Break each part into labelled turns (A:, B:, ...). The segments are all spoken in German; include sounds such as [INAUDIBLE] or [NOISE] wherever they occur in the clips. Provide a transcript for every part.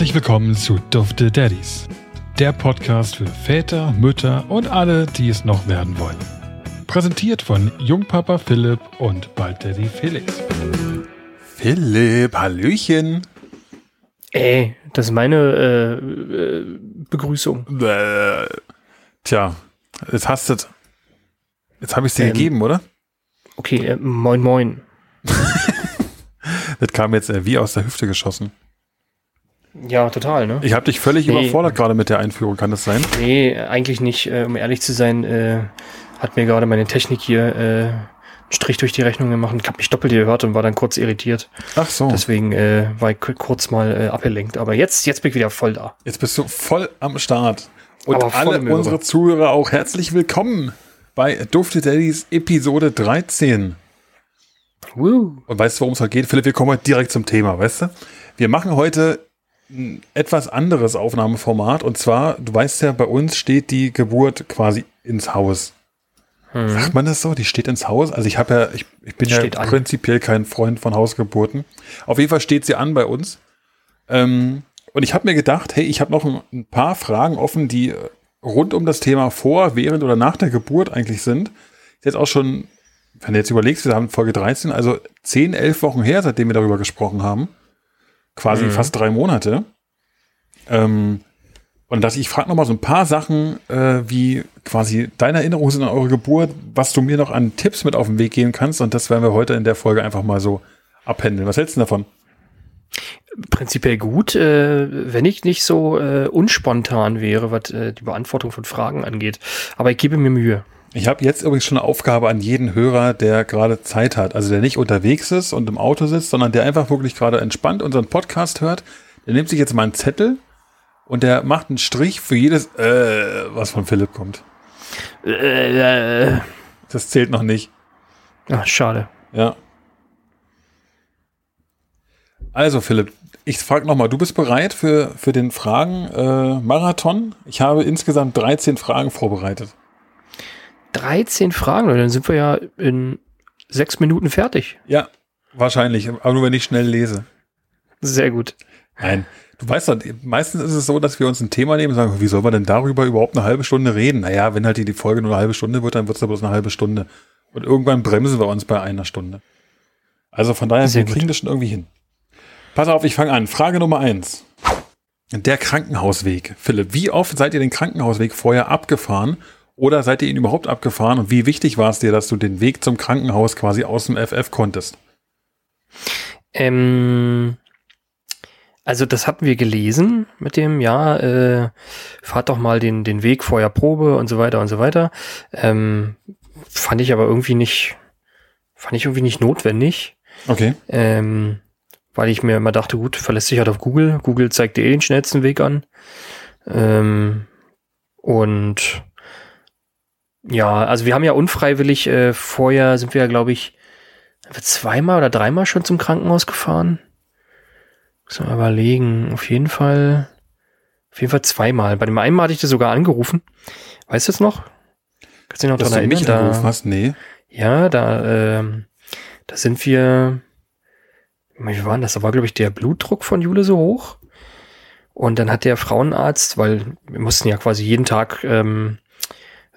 A: Herzlich willkommen zu Dufte Daddies, der Podcast für Väter, Mütter und alle, die es noch werden wollen. Präsentiert von Jungpapa Philipp und bald Daddy Felix.
B: Philipp, Hallöchen.
C: Ey, das ist meine äh, äh, Begrüßung.
B: Äh, tja, jetzt hast du Jetzt habe ich es dir
C: Ähm.
B: gegeben, oder?
C: Okay, äh, moin moin. [LAUGHS]
B: Das kam jetzt äh, wie aus der Hüfte geschossen.
C: Ja, total, ne?
B: Ich habe dich völlig
C: Nee.
B: überfordert gerade mit der Einführung, kann das sein?
C: Nee, eigentlich nicht. Äh, um ehrlich zu sein, äh, hat mir gerade meine Technik hier äh, einen Strich durch die Rechnung gemacht. Ich habe mich doppelt gehört und war dann kurz irritiert.
B: Ach so,
C: Deswegen äh, war ich ku- kurz mal äh, abgelenkt. Aber jetzt, jetzt bin ich wieder voll da.
B: jetzt bist du voll am Start. Und
C: Aber
B: alle unsere Zuhörer auch herzlich willkommen bei Dufte Daddies Episode 13.
C: Woo.
B: Und weißt du, worum es heute geht? Philipp, wir kommen heute direkt zum Thema, weißt du? Wir machen heute ein etwas anderes Aufnahmeformat. Und zwar, du weißt ja, bei uns steht die Geburt quasi ins Haus.
C: Hm.
B: Sagt man das so? Die steht ins Haus? Also ich habe ja, ich, ich bin
C: Steht
B: ja
C: an.
B: prinzipiell kein Freund von Hausgeburten. Auf jeden Fall steht sie an bei uns. Ähm, und ich habe mir gedacht, hey, ich habe noch ein, ein paar Fragen offen, die äh, rund um das Thema vor, während oder nach der Geburt eigentlich sind. Ist jetzt auch schon, wenn du jetzt überlegst, wir haben Folge 13, also 10, 11 Wochen her, seitdem wir darüber gesprochen haben. Quasi
C: Mhm.
B: fast drei Monate. Ähm, und dass ich frage noch mal so ein paar Sachen, äh, wie quasi deine Erinnerungen sind an eure Geburt, was du mir noch an Tipps mit auf den Weg geben kannst. Und das werden wir heute in der Folge einfach mal so abhändeln. Was hältst du davon?
C: Prinzipiell gut, äh, wenn ich nicht so äh, unspontan wäre, was äh, die Beantwortung von Fragen angeht. Aber ich gebe mir Mühe.
B: Ich habe jetzt übrigens schon eine Aufgabe an jeden Hörer, der gerade Zeit hat. Also der nicht unterwegs ist und im Auto sitzt, sondern der einfach wirklich gerade entspannt unseren Podcast hört. Der nimmt sich jetzt mal einen Zettel und der macht einen Strich für jedes, äh, was von Philipp kommt.
C: Äh, äh,
B: Das zählt noch nicht.
C: ach, schade.
B: Ja. Also Philipp, ich frage nochmal, du bist bereit für, für den Fragen-Marathon? ich habe insgesamt 13 Fragen vorbereitet.
C: 13 Fragen, Leute, dann sind wir ja in sechs Minuten fertig.
B: Ja, wahrscheinlich, aber nur wenn ich schnell lese.
C: Sehr gut.
B: Nein, du weißt doch, meistens ist es so, dass wir uns ein Thema nehmen und sagen, wie soll man denn darüber überhaupt eine halbe Stunde reden? Naja, wenn halt die, die Folge nur eine halbe Stunde wird, dann wird es bloß eine halbe Stunde. Und irgendwann bremsen wir uns bei einer Stunde. Also von daher,
C: Sehr
B: wir kriegen
C: gut.
B: das schon irgendwie hin. Pass auf, ich fange an. Frage Nummer eins. Der Krankenhausweg. Philipp, wie oft seid ihr den Krankenhausweg vorher abgefahren? Oder seid ihr ihn überhaupt abgefahren? Und wie wichtig war es dir, dass du den Weg zum Krankenhaus quasi aus dem FF konntest?
C: Ähm, also das hatten wir gelesen mit dem, ja, äh, fahrt doch mal den, den Weg vorher Probe und so weiter und so weiter. Ähm, fand ich aber irgendwie nicht, fand ich irgendwie nicht notwendig.
B: Okay.
C: Ähm, weil ich mir immer dachte, gut, verlässt sich halt auf Google. Google zeigt dir eh den schnellsten Weg an. Ähm, und ja, also wir haben ja unfreiwillig äh, vorher sind wir ja, glaube ich, zweimal oder dreimal schon zum Krankenhaus gefahren. Muss mal überlegen. Auf jeden Fall, auf jeden Fall zweimal. Bei dem einen Mal hatte ich das sogar angerufen. Weißt du es noch? Kannst du dich noch
B: Dass
C: dran
B: du mich
C: erinnern?
B: angerufen hast? Nee.
C: Ja, da, ähm, da sind wir, wie war denn das? Da war, glaube ich, der Blutdruck von Jule so hoch. Und dann hat der Frauenarzt, weil wir mussten ja quasi jeden Tag ähm,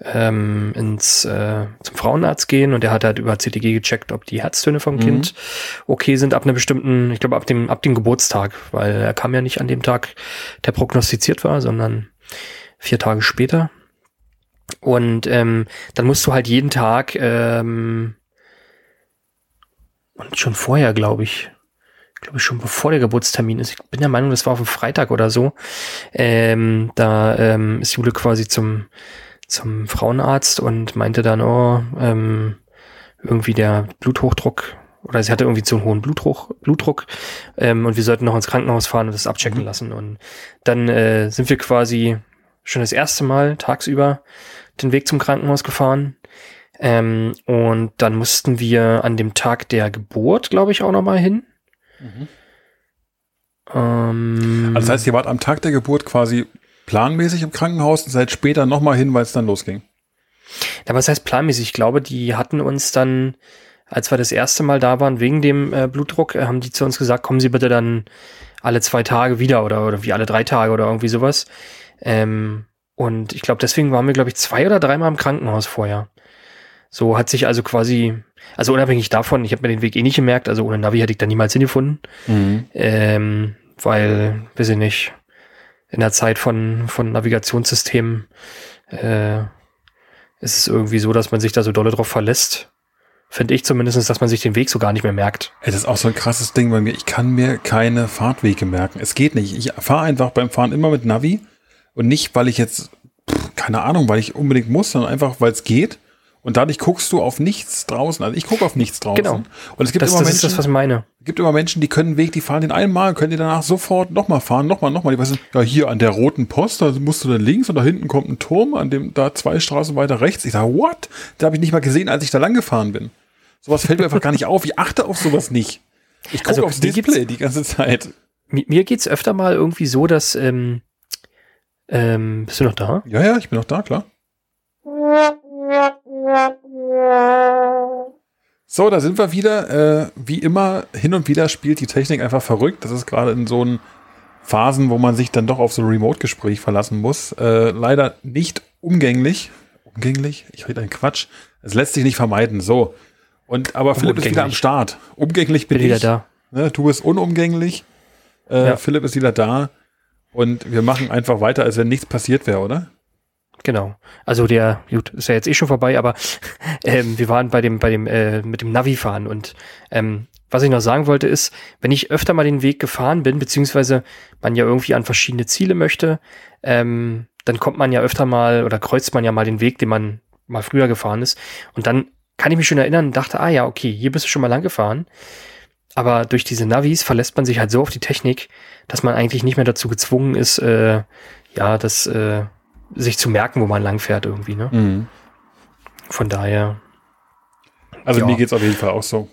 C: ähm, ins äh, zum Frauenarzt gehen und der hat halt über CTG gecheckt, ob die Herztöne vom
B: Mhm.
C: Kind okay sind ab einer bestimmten, ich glaube ab dem ab dem Geburtstag, weil er kam ja nicht an dem Tag, der prognostiziert war, sondern vier Tage später. Und ähm, dann musst du halt jeden Tag ähm, und schon vorher, glaube ich, glaube ich schon bevor der Geburtstermin ist. Ich bin der Meinung, das war auf dem Freitag oder so. Ähm, da ähm, ist Jule quasi zum zum Frauenarzt und meinte dann, oh, ähm, irgendwie der Bluthochdruck oder sie hatte irgendwie zu einen hohen Blutdruck, Blutdruck ähm, und wir sollten noch ins Krankenhaus fahren und das abchecken
B: Mhm.
C: lassen. Und dann äh, sind wir quasi schon das erste Mal tagsüber den Weg zum Krankenhaus gefahren. Ähm, und dann mussten wir an dem Tag der Geburt, glaube ich, auch noch mal hin. Ähm,
B: Also das heißt, ihr wart am Tag der Geburt quasi planmäßig im Krankenhaus und seid später nochmal hin, weil es dann losging.
C: Ja, was heißt planmäßig? Ich glaube, die hatten uns dann, als wir das erste Mal da waren wegen dem äh, Blutdruck, äh, haben die zu uns gesagt, kommen Sie bitte dann alle zwei Tage wieder oder, oder wie alle drei Tage oder irgendwie sowas. Ähm, und ich glaube, deswegen waren wir, glaube ich, zwei oder dreimal im Krankenhaus vorher. So hat sich also quasi, also unabhängig davon, ich habe mir den Weg eh nicht gemerkt, also ohne Navi hätte ich da niemals hingefunden.
B: Mhm.
C: Ähm, weil, weiß ich nicht, in der Zeit von, von Navigationssystemen äh, ist es irgendwie so, dass man sich da so dolle drauf verlässt. Finde ich zumindest, dass man sich den Weg so gar nicht mehr merkt.
B: Das ist auch so ein krasses Ding bei mir. Ich kann mir keine Fahrtwege merken. Es geht nicht. Ich fahre einfach beim Fahren immer mit Navi und nicht, weil ich jetzt, pff, keine Ahnung, weil ich unbedingt muss, sondern einfach, weil es geht. Und dadurch guckst du auf nichts draußen. Also ich gucke auf nichts draußen.
C: Genau.
B: Und es gibt
C: Das,
B: immer
C: das
B: Menschen,
C: ist das, was ich meine.
B: Gibt immer Menschen, die können einen Weg, die fahren den einmal, können die danach sofort nochmal fahren, nochmal, nochmal. Die wissen, ja, hier an der roten Post, da musst du dann links und da hinten kommt ein Turm, an dem da zwei Straßen weiter rechts. Ich sage, what? Da habe ich nicht mal gesehen, als ich da lang gefahren bin. Sowas fällt mir einfach gar nicht auf. Ich achte auf sowas nicht. Ich gucke
C: Also,
B: aufs
C: mir
B: Display die ganze Zeit.
C: Mi- Mir geht's öfter mal irgendwie so, dass, ähm, ähm, bist du noch da?
B: Ja, ja, ich bin noch da, klar. So, da sind wir wieder. Äh, wie immer, hin und wieder spielt die Technik einfach verrückt. Das ist gerade in so einen Phasen, wo man sich dann doch auf so ein Remote-Gespräch verlassen muss. Äh, leider nicht umgänglich. Umgänglich? Ich rede einen Quatsch. Es lässt sich nicht vermeiden. So. Und aber Philipp ist wieder am. Start. Umgänglich bin,
C: Bin wieder
B: ich.
C: da.
B: Ne, du bist unumgänglich. Äh,
C: Ja.
B: Philipp ist wieder da. Und wir machen einfach weiter, als wenn nichts passiert wäre, oder?
C: Genau. Also der, gut, ist ja jetzt eh schon vorbei, aber [LAUGHS] ähm, wir waren bei dem, bei dem, äh, mit dem Navi fahren und ähm, was ich noch sagen wollte ist, wenn ich öfter mal den Weg gefahren bin, beziehungsweise man ja irgendwie an verschiedene Ziele möchte, ähm, dann kommt man ja öfter mal oder kreuzt man ja mal den Weg, den man mal früher gefahren ist. Und dann kann ich mich schon erinnern und dachte, ah ja, okay, hier bist du schon mal lang gefahren. Aber durch diese Navis verlässt man sich halt so auf die Technik, dass man eigentlich nicht mehr dazu gezwungen ist, äh, ja, das äh, sich zu merken, wo man lang fährt irgendwie. Ne?
B: Mhm.
C: Von daher,
B: Also
C: Ja.
B: mir geht's auf jeden Fall auch so.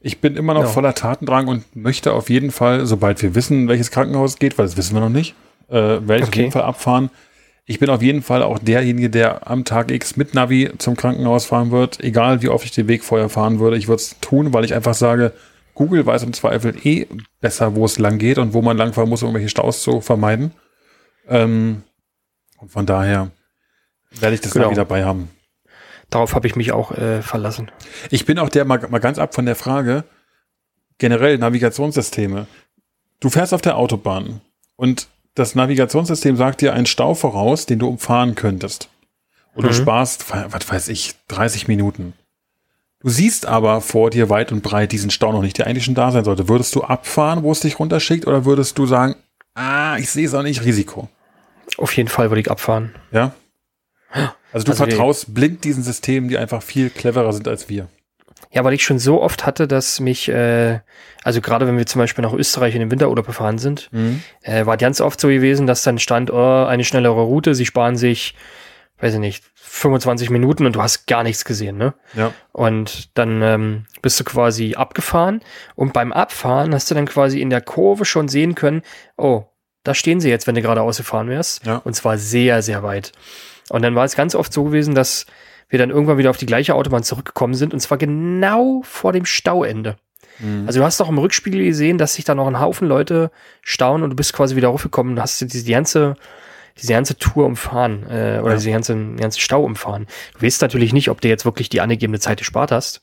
B: Ich bin immer noch
C: Ja.
B: voller Tatendrang und möchte auf jeden Fall, sobald wir wissen, welches Krankenhaus es geht, weil das wissen wir noch nicht, äh, werde ich auf
C: Okay.
B: jeden Fall abfahren. Ich bin auf jeden Fall auch derjenige, der am Tag X mit Navi zum Krankenhaus fahren wird, egal wie oft ich den Weg vorher fahren würde. Ich würde es tun, weil ich einfach sage, Google weiß im Zweifel eh besser, wo es lang geht und wo man langfahren muss, um irgendwelche Staus zu vermeiden. Ähm, und von daher werde ich das
C: Genau.
B: Navi dabei haben.
C: darauf habe ich mich auch äh, verlassen.
B: Ich bin auch der, mal, mal ganz ab von der Frage, generell Navigationssysteme. Du fährst auf der Autobahn und das Navigationssystem sagt dir einen Stau voraus, den du umfahren könntest. Und du
C: Mhm.
B: sparst, was weiß ich, 30 Minuten. Du siehst aber vor dir weit und breit diesen Stau noch nicht, der eigentlich schon da sein sollte. Würdest du abfahren, wo es dich runterschickt, oder würdest du sagen, ah, ich sehe es auch nicht, Risiko?
C: Auf jeden Fall würde ich abfahren.
B: Ja? Also du
C: Also die-
B: vertraust blind diesen Systemen, die einfach viel cleverer sind als wir.
C: Ja, weil ich schon so oft hatte, dass mich, äh, also gerade wenn wir zum Beispiel nach Österreich in den Winterurlaub gefahren sind, äh, war ganz oft so gewesen, dass dann stand, oh, eine schnellere Route, sie sparen sich, weiß ich nicht, 25 Minuten und du hast gar nichts gesehen, ne?
B: Ja.
C: Und dann ähm, bist du quasi abgefahren und beim Abfahren hast du dann quasi in der Kurve schon sehen können, oh, da stehen sie jetzt, wenn du geradeaus gefahren wärst.
B: Ja.
C: Und zwar sehr, sehr weit. Und dann war es ganz oft so gewesen, dass wir dann irgendwann wieder auf die gleiche Autobahn zurückgekommen sind und zwar genau vor dem Stauende.
B: Mhm.
C: Also du hast doch im Rückspiegel gesehen, dass sich da noch ein Haufen Leute stauen und du bist quasi wieder raufgekommen und hast diese ganze, diese ganze Tour umfahren äh, oder
B: Ja.
C: diese ganze, ganze Stau umfahren. Du weißt natürlich nicht, ob du jetzt wirklich die angegebene Zeit gespart hast,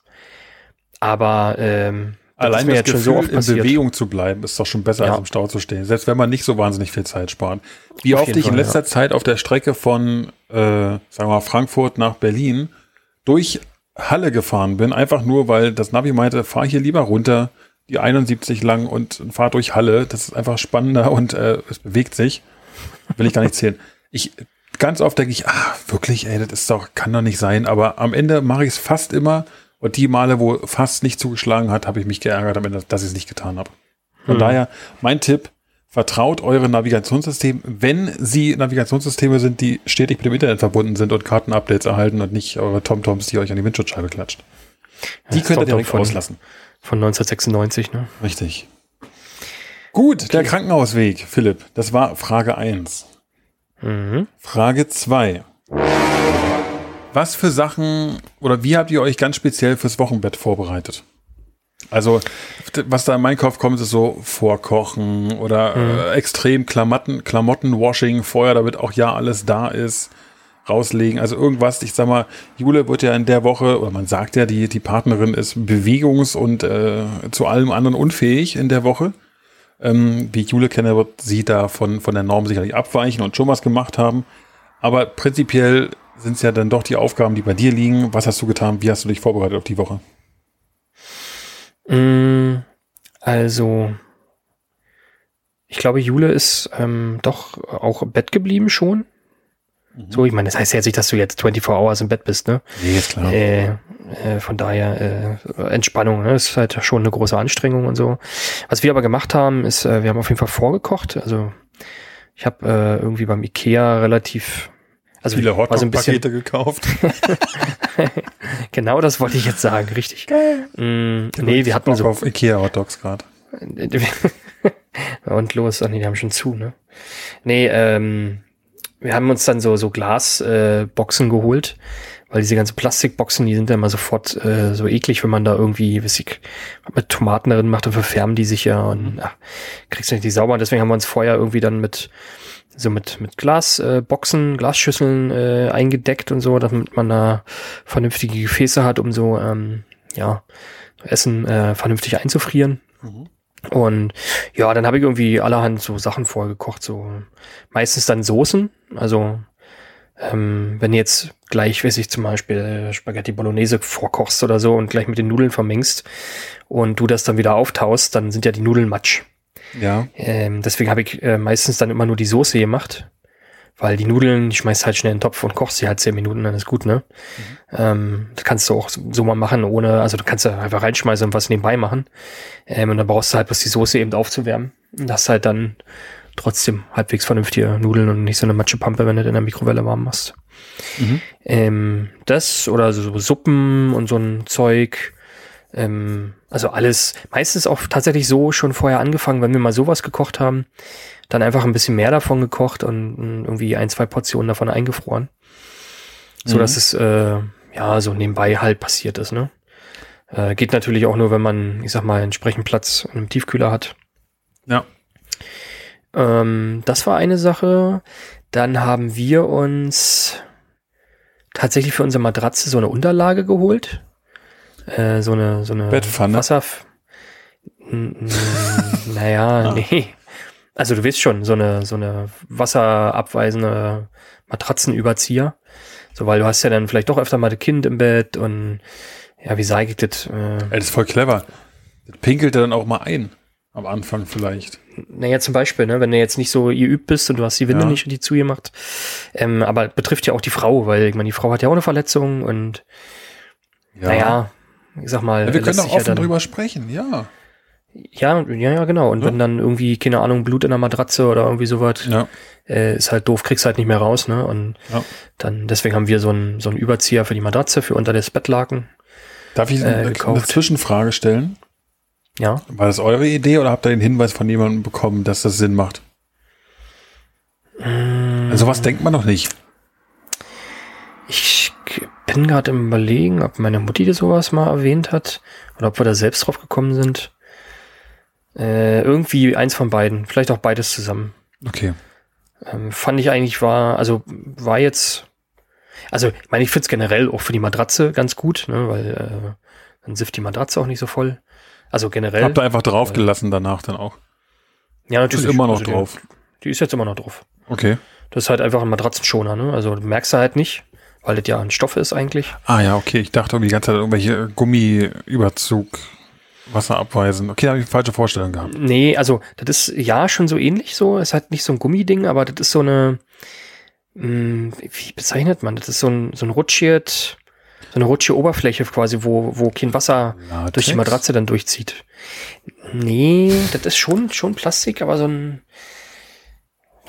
C: aber ähm,
B: Allein das
C: jetzt
B: Gefühl,
C: so oft
B: in. Bewegung zu bleiben, ist doch schon besser,
C: Ja.
B: als im Stau zu stehen. Selbst wenn man nicht so wahnsinnig viel Zeit spart. Wie
C: Auf
B: oft ich in letzter Zeit auf der Strecke von, äh, sagen wir mal, Frankfurt nach Berlin durch Halle gefahren bin, einfach nur, weil das Navi meinte, fahr hier lieber runter, die 71 lang und fahr durch Halle. Das ist einfach spannender und äh, es bewegt sich. Will ich gar nicht zählen. Ich ganz oft denke ich, ah, wirklich, ey, das ist doch, kann doch nicht sein. Aber am Ende mache ich es fast immer. Und die Male, wo fast nicht zugeschlagen hat, habe ich mich geärgert dass ich es nicht getan habe. Von
C: Hm.
B: daher, mein Tipp, vertraut eure Navigationssystem, wenn sie Navigationssysteme sind, die stetig mit dem Internet verbunden sind und Kartenupdates erhalten und nicht eure TomToms, die euch an die Windschutzscheibe klatscht. Die
C: Das
B: könnt ihr direkt
C: von-
B: auslassen.
C: Von 1996, ne?
B: Richtig. Gut, der Krankenhausweg, Philipp. Das war Frage 1.
C: Mhm.
B: Frage 2. Was für Sachen oder wie habt ihr euch ganz speziell fürs Wochenbett vorbereitet? Also, was da in meinen Kopf kommt, ist so Vorkochen oder äh, extrem Klamotten, Klamottenwashing vorher, damit auch ja alles da ist, rauslegen. Also irgendwas, ich sag mal, Jule wird ja in der Woche, oder man sagt ja, die, die Partnerin ist bewegungs- und äh, zu allem anderen unfähig in der Woche. Ähm, wie ich Jule kenne, wird sie da von, von der Norm sicherlich abweichen und schon was gemacht haben. Aber prinzipiell sind es ja dann doch die Aufgaben, die bei dir liegen. Was hast du getan? Wie hast du dich vorbereitet auf die Woche?
C: Mm, Also, ich glaube, Jule ist ähm, doch auch im Bett geblieben schon. So, ich meine, das heißt ja jetzt nicht, dass du jetzt 24 Hours im Bett bist, ne?
B: Nee, ist klar.
C: Äh, äh, von daher äh, Entspannung, ne? ist halt schon eine große Anstrengung und so. Was wir aber gemacht haben, ist, äh, wir haben auf jeden Fall vorgekocht. Also ich habe äh, irgendwie beim Ikea relativ also
B: Viele Hotdog-Pakete gekauft. [LAUGHS]
C: genau das wollte ich jetzt sagen, richtig. Mm, nee, wir hatten so
B: auf Ikea Hotdogs gerade. [LAUGHS]
C: und los, ach nee, die haben schon zu, ne? Nee, ähm, wir haben uns dann so, so Glasboxen äh, Boxen geholt, weil diese ganzen Plastikboxen, die sind ja immer sofort äh, so eklig, wenn man da irgendwie, weiß ich, mit Tomaten darin macht, dann verfärben die sich ja und ach, kriegst du nicht die sauber. Und deswegen haben wir uns vorher irgendwie dann mit so mit, mit Glasboxen, äh, Boxen, Glasschüsseln äh, eingedeckt und so, damit man da vernünftige Gefäße hat, um so ähm, ja, Essen äh, vernünftig einzufrieren. Und ja, dann habe ich irgendwie allerhand so Sachen vorgekocht, so meistens dann Soßen. Also ähm, wenn du jetzt gleich, weiß ich zum Beispiel äh, Spaghetti Bolognese vorkochst oder so und gleich mit den Nudeln vermengst und du das dann wieder auftaust, dann sind ja die Nudeln matsch.
B: Ja.
C: Ähm, deswegen habe ich äh, meistens dann immer nur die Soße gemacht. Weil die Nudeln, die schmeißt halt schnell in den Topf und kochst sie halt zehn Minuten, dann ist gut, ne? Ähm, das kannst du auch so, so mal machen, ohne, also du kannst da einfach reinschmeißen und was nebenbei machen. Ähm, und dann brauchst du halt bloß die Soße eben aufzuwärmen. Und hast halt dann trotzdem halbwegs vernünftige Nudeln und nicht so eine Matschepampe, wenn du das in der Mikrowelle warm machst.
B: Mhm.
C: Ähm, das oder so Suppen und so ein Zeug. Ähm, also alles, meistens auch tatsächlich so schon vorher angefangen, wenn wir mal sowas gekocht haben, dann einfach ein bisschen mehr davon gekocht und mm, irgendwie ein, zwei Portionen davon eingefroren. So
B: Mhm.
C: dass es äh, ja so nebenbei halt passiert ist, ne? Äh, geht natürlich auch nur, wenn man, ich sag mal, entsprechend Platz in einem Tiefkühler hat.
B: Ja.
C: Ähm, das war eine Sache. Dann haben wir uns tatsächlich für unsere Matratze so eine Unterlage geholt. Äh, so eine, so eine
B: Bettpfanne?
C: Wasser. Naja,
B: Ah.
C: nee. Also du weißt schon, so eine, so eine wasserabweisende Matratzenüberzieher. So, weil du hast ja dann vielleicht doch öfter mal das Kind im Bett und ja, wie sage ich das? Äh,
B: das ist voll clever. Das pinkelt er dann auch mal ein. Am Anfang vielleicht.
C: Naja, zum Beispiel, ne, wenn du jetzt nicht so geübt bist und du hast die Winde
B: Ja.
C: nicht die zugemacht. Ähm, aber betrifft ja auch die Frau, weil ich meine, die Frau hat ja auch eine Verletzung und naja, ich sag mal,
B: Ja, wir können
C: ja
B: offen
C: dann,
B: drüber sprechen, ja.
C: Ja, ja, ja, genau. Und
B: Ja.
C: wenn dann irgendwie, keine Ahnung, Blut in der Matratze oder irgendwie sowas,
B: Ja.
C: äh, ist halt doof, kriegst halt nicht mehr raus, ne? Und
B: Ja.
C: dann, deswegen haben wir so einen, so einen Überzieher für die Matratze, für unter das Bettlaken.
B: Darf ich
C: Äh,
B: eine, eine. Zwischenfrage stellen?
C: Ja.
B: War das eure Idee oder habt ihr den Hinweis von jemandem bekommen, dass das Sinn macht?
C: Mm.
B: Also was denkt man noch nicht.
C: Ich bin gerade im Überlegen, ob meine Mutti das sowas mal erwähnt hat oder ob wir da selbst drauf gekommen sind. Äh, irgendwie eins von beiden, vielleicht auch beides zusammen.
B: Okay.
C: Ähm, fand ich eigentlich war, also war jetzt, also ich meine, ich finde es generell auch für die Matratze ganz gut, ne, weil äh, dann sifft die Matratze auch nicht so voll. Also generell.
B: Habt ihr einfach draufgelassen danach dann auch.
C: ja,
B: Ist immer noch
C: Also die-
B: drauf.
C: Die ist jetzt immer noch drauf.
B: Okay.
C: Das ist halt einfach ein Matratzenschoner, ne? Also merkst du halt nicht, weil das ja ein Stoff ist eigentlich.
B: Ah ja, okay. Ich dachte irgendwie die ganze Zeit irgendwelche Gummiüberzug, Wasser abweisen. Okay, da habe ich eine falsche Vorstellung gehabt.
C: Nee, also das ist ja schon so ähnlich so. Es hat nicht so ein Gummiding, aber das ist so eine, mh, wie bezeichnet man? Das ist so ein, so ein rutschiert, so eine rutschige Oberfläche quasi, wo, wo kein Wasser
B: Latex?
C: durch die Matratze dann durchzieht. Nee, das ist schon, schon Plastik, aber so ein,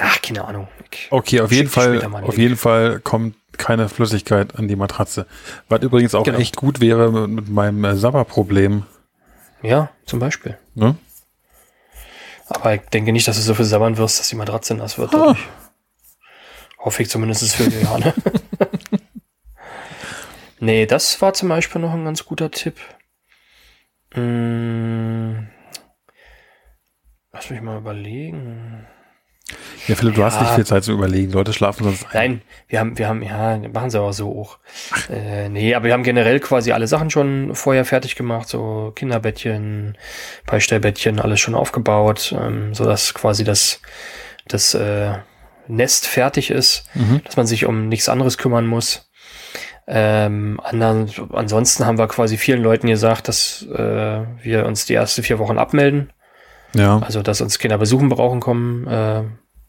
C: ach, keine Ahnung. Ich-
B: Okay, auf jeden Fall, auf jeden Fall kommt keine Flüssigkeit an die Matratze. Was übrigens auch
C: Genau.
B: echt gut wäre mit, mit meinem äh, Sabberproblem.
C: Ja, zum Beispiel.
B: Ne?
C: Aber ich denke nicht, dass du so viel sabbern wirst, dass die Matratze nass wird.
B: Ah.
C: Hoffe ich zumindest für Juliane. [LAUGHS] Nee, das war zum Beispiel noch ein ganz guter Tipp. Hm, lass mich mal überlegen.
B: Ja, Philipp, du hast
C: Ja.
B: nicht viel Zeit zu überlegen. Leute schlafen sonst ein.
C: Nein, wir haben, wir haben, ja, machen sie aber so auch. Äh, nee, aber wir haben generell quasi alle Sachen schon vorher fertig gemacht, so Kinderbettchen, Beistellbettchen, alles schon aufgebaut, ähm, so dass quasi das, das äh, Nest fertig ist,
B: Mhm.
C: dass man sich um nichts anderes kümmern muss. Ähm, andern, ansonsten haben wir quasi vielen Leuten gesagt, dass äh, wir uns die ersten vier Wochen abmelden.
B: Ja.
C: Also, dass uns Kinder besuchen brauchen kommen, äh,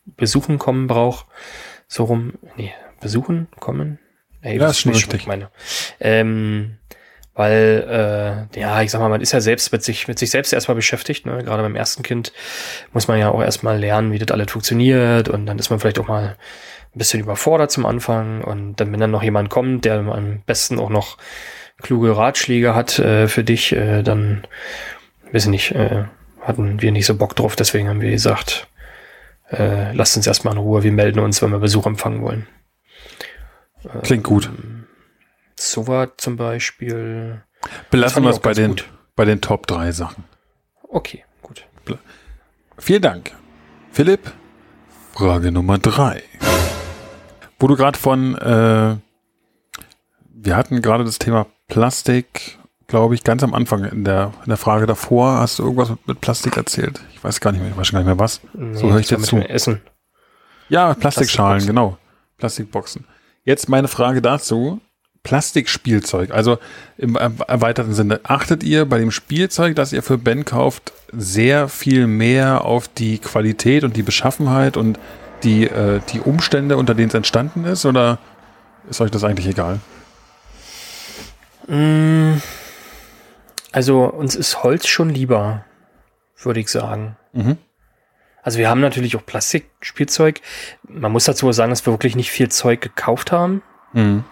C: besuchen kommen braucht. So rum, nee, besuchen kommen. Ey,
B: Ja, ist schon
C: was ich
B: richtig.
C: Meine. Ähm, weil, äh, ja, ich sag mal, man ist ja selbst mit sich, mit sich selbst erstmal beschäftigt. Ne? Gerade beim ersten Kind muss man ja auch erstmal lernen, wie das alles funktioniert. Und dann ist man vielleicht auch mal ein bisschen überfordert zum Anfang. Und dann, wenn dann noch jemand kommt, der am besten auch noch kluge Ratschläge hat äh, für dich, äh, dann, weiß ich nicht, äh, hatten wir nicht so Bock drauf. Deswegen haben wir gesagt, äh, lasst uns erstmal in Ruhe, wir melden uns, wenn wir Besuch empfangen wollen.
B: Klingt gut.
C: So war zum Beispiel.
B: Belassen wir es bei den,
C: gut.
B: bei den Top 3 Sachen.
C: Okay, gut.
B: Vielen Dank. Philipp, Frage Nummer 3. Wo du gerade von, äh, wir hatten gerade das Thema Plastik, glaube ich, ganz am Anfang in der, in der Frage davor, hast du irgendwas mit, mit Plastik erzählt? Ich weiß gar nicht mehr, ich weiß gar nicht mehr was. so höre ich dir zu.
C: Essen.
B: Ja, Plastikschalen,
C: Plastikboxen.
B: genau. Plastikboxen. Jetzt meine Frage dazu. Plastikspielzeug, also im er- erweiterten Sinne, achtet ihr bei dem Spielzeug, das ihr für Ben kauft, sehr viel mehr auf die Qualität und die Beschaffenheit und die, äh, die Umstände, unter denen es entstanden ist, oder ist euch das eigentlich egal?
C: Mm, Also uns ist Holz schon lieber, würde ich sagen.
B: Mhm.
C: Also wir haben natürlich auch Plastikspielzeug. Man muss dazu sagen, dass wir wirklich nicht viel Zeug gekauft haben,
B: Mhm.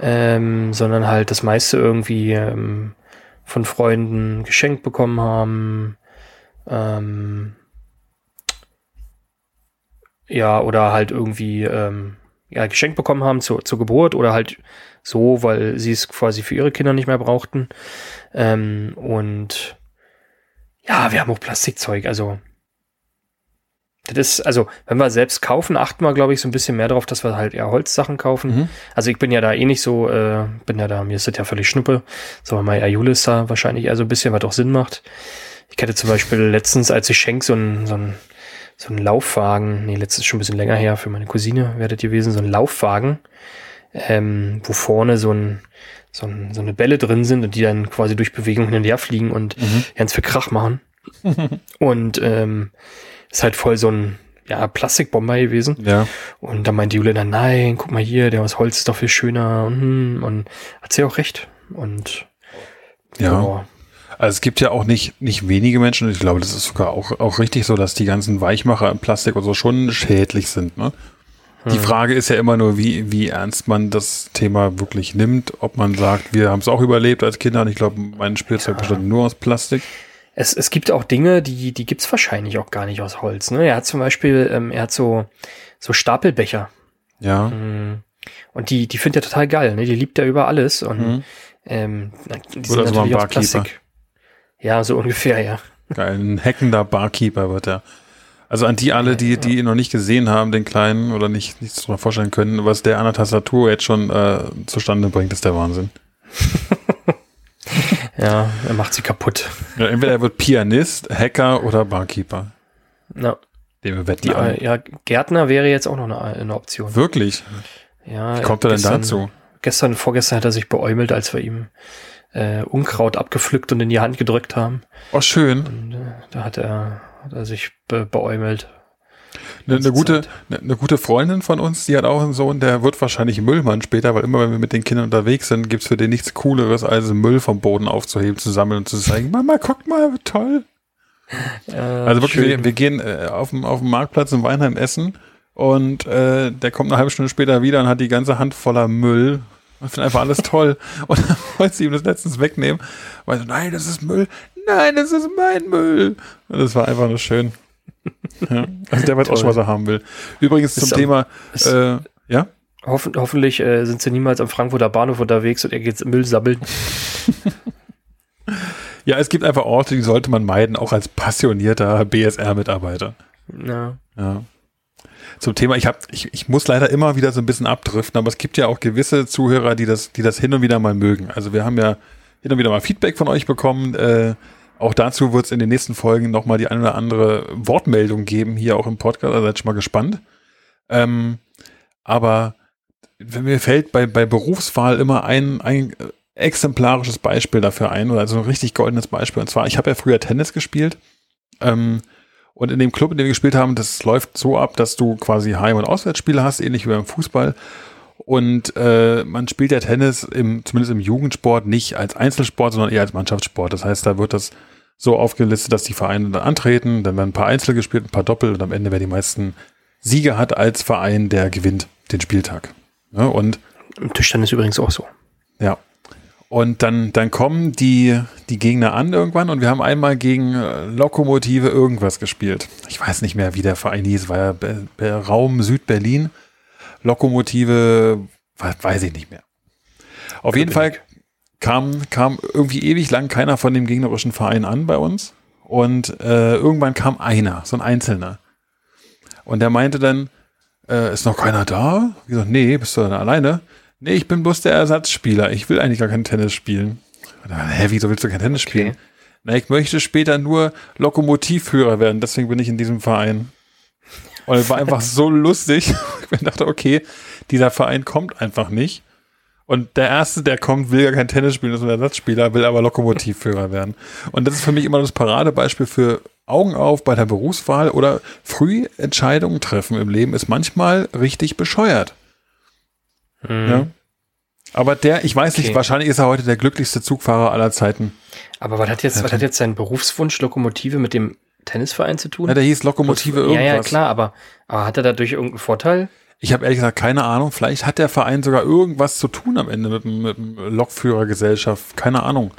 C: ähm, sondern halt das meiste irgendwie ähm, von Freunden geschenkt bekommen haben. Ähm, ja, oder halt irgendwie ähm, ja, geschenkt bekommen haben zur, zur Geburt oder halt so, weil sie es quasi für ihre Kinder nicht mehr brauchten. Ähm, und ja, wir haben auch Plastikzeug, also das ist, also, wenn wir selbst kaufen, achten wir, glaube ich, so ein bisschen mehr darauf, dass wir halt eher Holzsachen kaufen.
B: Mhm.
C: Also ich bin ja da eh nicht so, äh, bin ja da, mir ist das ja völlig Schnuppe. So, mal eher Jule ist da wahrscheinlich eher so ein bisschen, was auch Sinn macht. Ich hatte zum Beispiel letztens, als ich schenk, so ein, so ein, so ein Laufwagen, nee, letztens schon ein bisschen länger her, für meine Cousine wäre das gewesen, so ein Laufwagen, ähm, wo vorne so ein, so, ein, so eine Bälle drin sind und die dann quasi durch Bewegung hin und her fliegen und
B: Mhm.
C: ganz viel Krach machen. [LAUGHS] und ähm, ist halt voll so ein ja, Plastikbomber gewesen.
B: Ja.
C: Und dann meinte Jule dann, nein, guck mal hier, der aus Holz ist doch viel schöner. Und, hm, und hat sie auch recht. Und
B: Ja. Also es gibt ja auch nicht, nicht wenige Menschen, und ich glaube, das ist sogar auch, auch richtig so, dass die ganzen Weichmacher im Plastik und so schon schädlich sind. Ne? Die
C: Hm.
B: Frage ist ja immer nur, wie, wie ernst man das Thema wirklich nimmt. Ob man sagt, wir haben es auch überlebt als Kinder. Und ich glaube, mein Spielzeug bestand nur aus Plastik.
C: Es, es gibt auch Dinge, die, die gibt's wahrscheinlich auch gar nicht aus Holz. Ne? Er hat zum Beispiel, ähm, er hat so, so Stapelbecher.
B: Ja.
C: Mm. Und die, die findet er total geil. Ne? Die liebt er über alles. Und
B: Mhm.
C: ähm, die
B: Oder so ein
C: aus
B: Barkeeper.
C: Ja, so ungefähr, ja.
B: Geil. Ein hackender Barkeeper wird er. Also an die alle, die, die ihn noch nicht gesehen haben, den Kleinen, oder nicht, nichts darüber vorstellen können, was der an der Tastatur jetzt schon äh, zustande bringt, ist der Wahnsinn. [LAUGHS]
C: Ja, er macht sie kaputt.
B: Ja, entweder er wird Pianist, Hacker oder Barkeeper.
C: Ja,
B: Dem wir wetten
C: die,
B: an.
C: äh, ja, Gärtner wäre jetzt auch noch eine, eine Option.
B: Wirklich?
C: Ja,
B: Wie kommt er denn
C: gestern-
B: dazu?
C: Gestern, vorgestern hat er sich beäumelt, als wir ihm äh, Unkraut abgepflückt und in die Hand gedrückt haben.
B: Oh, schön.
C: Und äh, da hat er, hat er sich be beäumelt.
B: Eine,
C: ganze
B: gute, eine, eine gute Freundin von uns, die hat auch einen Sohn, der wird wahrscheinlich Müllmann später, weil immer wenn wir mit den Kindern unterwegs sind, gibt's für den nichts Cooleres, als Müll vom Boden aufzuheben, zu sammeln und zu zeigen, Mama, guck mal, toll.
C: Äh,
B: Also wirklich, wir, wir gehen äh, auf, dem, auf dem Marktplatz in Weinheim essen und äh, der kommt eine halbe Stunde später wieder und hat die ganze Hand voller Müll. Ich finde einfach alles toll. [LAUGHS] Und dann wollte sie ihm das letztens wegnehmen. Weil so, nein, das ist Müll. Nein, das ist mein Müll. Und das war einfach nur schön. [LAUGHS] Ja. Also der weiß auch schon, was er haben will. Übrigens zum
C: Ist
B: Thema, äh, ja?
C: hoffen, hoffentlich äh, sind sie niemals am Frankfurter Bahnhof unterwegs und er geht Müll sammeln. [LAUGHS]
B: Ja, es gibt einfach Orte, die sollte man meiden, auch als passionierter BSR-Mitarbeiter.
C: Ja.
B: Ja. Zum Thema, ich, hab, ich, ich muss leider immer wieder so ein bisschen abdriften, aber es gibt ja auch gewisse Zuhörer, die das, die das hin und wieder mal mögen. Also wir haben ja hin und wieder mal Feedback von euch bekommen. Äh, auch dazu wird es in den nächsten Folgen nochmal die eine oder andere Wortmeldung geben, hier auch im Podcast. Also seid schon mal gespannt. Ähm, aber mir fällt bei, bei Berufswahl immer ein, ein exemplarisches Beispiel dafür ein, oder also ein richtig goldenes Beispiel. Und zwar, ich habe ja früher Tennis gespielt. Ähm, und in dem Club, in dem wir gespielt haben, das läuft so ab, dass du quasi Heim- und Auswärtsspiele hast, ähnlich wie beim Fußball. Und äh, man spielt ja Tennis im, zumindest im Jugendsport nicht als Einzelsport, sondern eher als Mannschaftssport. Das heißt, da wird das so aufgelistet, dass die Vereine dann antreten, dann werden ein paar Einzel gespielt, ein paar Doppel und am Ende wer die meisten Siege hat als Verein, der gewinnt den Spieltag. Ja, und
C: Im Tischtennis übrigens auch so.
B: ja. Und dann, dann kommen die, die Gegner an irgendwann und wir haben einmal gegen äh, Lokomotive irgendwas gespielt. Ich weiß nicht mehr, wie der Verein hieß, war ja Be Be Raum Südberlin. Lokomotive, we- weiß ich nicht mehr. Auf jeden Fall kam, kam irgendwie ewig lang keiner von dem gegnerischen Verein an bei uns. Und äh, irgendwann kam einer, so ein Einzelner. Und der meinte dann, äh, ist noch keiner da? Ich gesagt, nee, bist du denn alleine? Nee, ich bin bloß der Ersatzspieler. Ich will eigentlich gar kein Tennis spielen. Dann, Hä, wieso willst du kein Tennis spielen? Na, ich möchte später nur Lokomotivführer werden, deswegen bin ich in diesem Verein. Und es war einfach so lustig. [LAUGHS] Ich dachte, okay, dieser Verein kommt einfach nicht. Und der Erste, der kommt, will gar kein Tennis spielen, ist ein Ersatzspieler, will aber Lokomotivführer werden. Und das ist für mich immer das Paradebeispiel für Augen auf bei der Berufswahl oder früh Entscheidungen treffen im Leben ist manchmal richtig bescheuert. Ja. Aber der, ich weiß nicht,
C: Okay.
B: wahrscheinlich ist er heute der glücklichste Zugfahrer aller Zeiten.
C: Aber was hat jetzt, was hat jetzt sein Berufswunsch Lokomotive mit dem Tennisverein zu tun?
B: Ja, der hieß Lokomotive irgendwas.
C: Ja, ja, klar, aber, aber hat er dadurch irgendeinen Vorteil?
B: Ich habe ehrlich gesagt keine Ahnung. Vielleicht hat der Verein sogar irgendwas zu tun am Ende mit, mit Lokführergesellschaft. Keine Ahnung.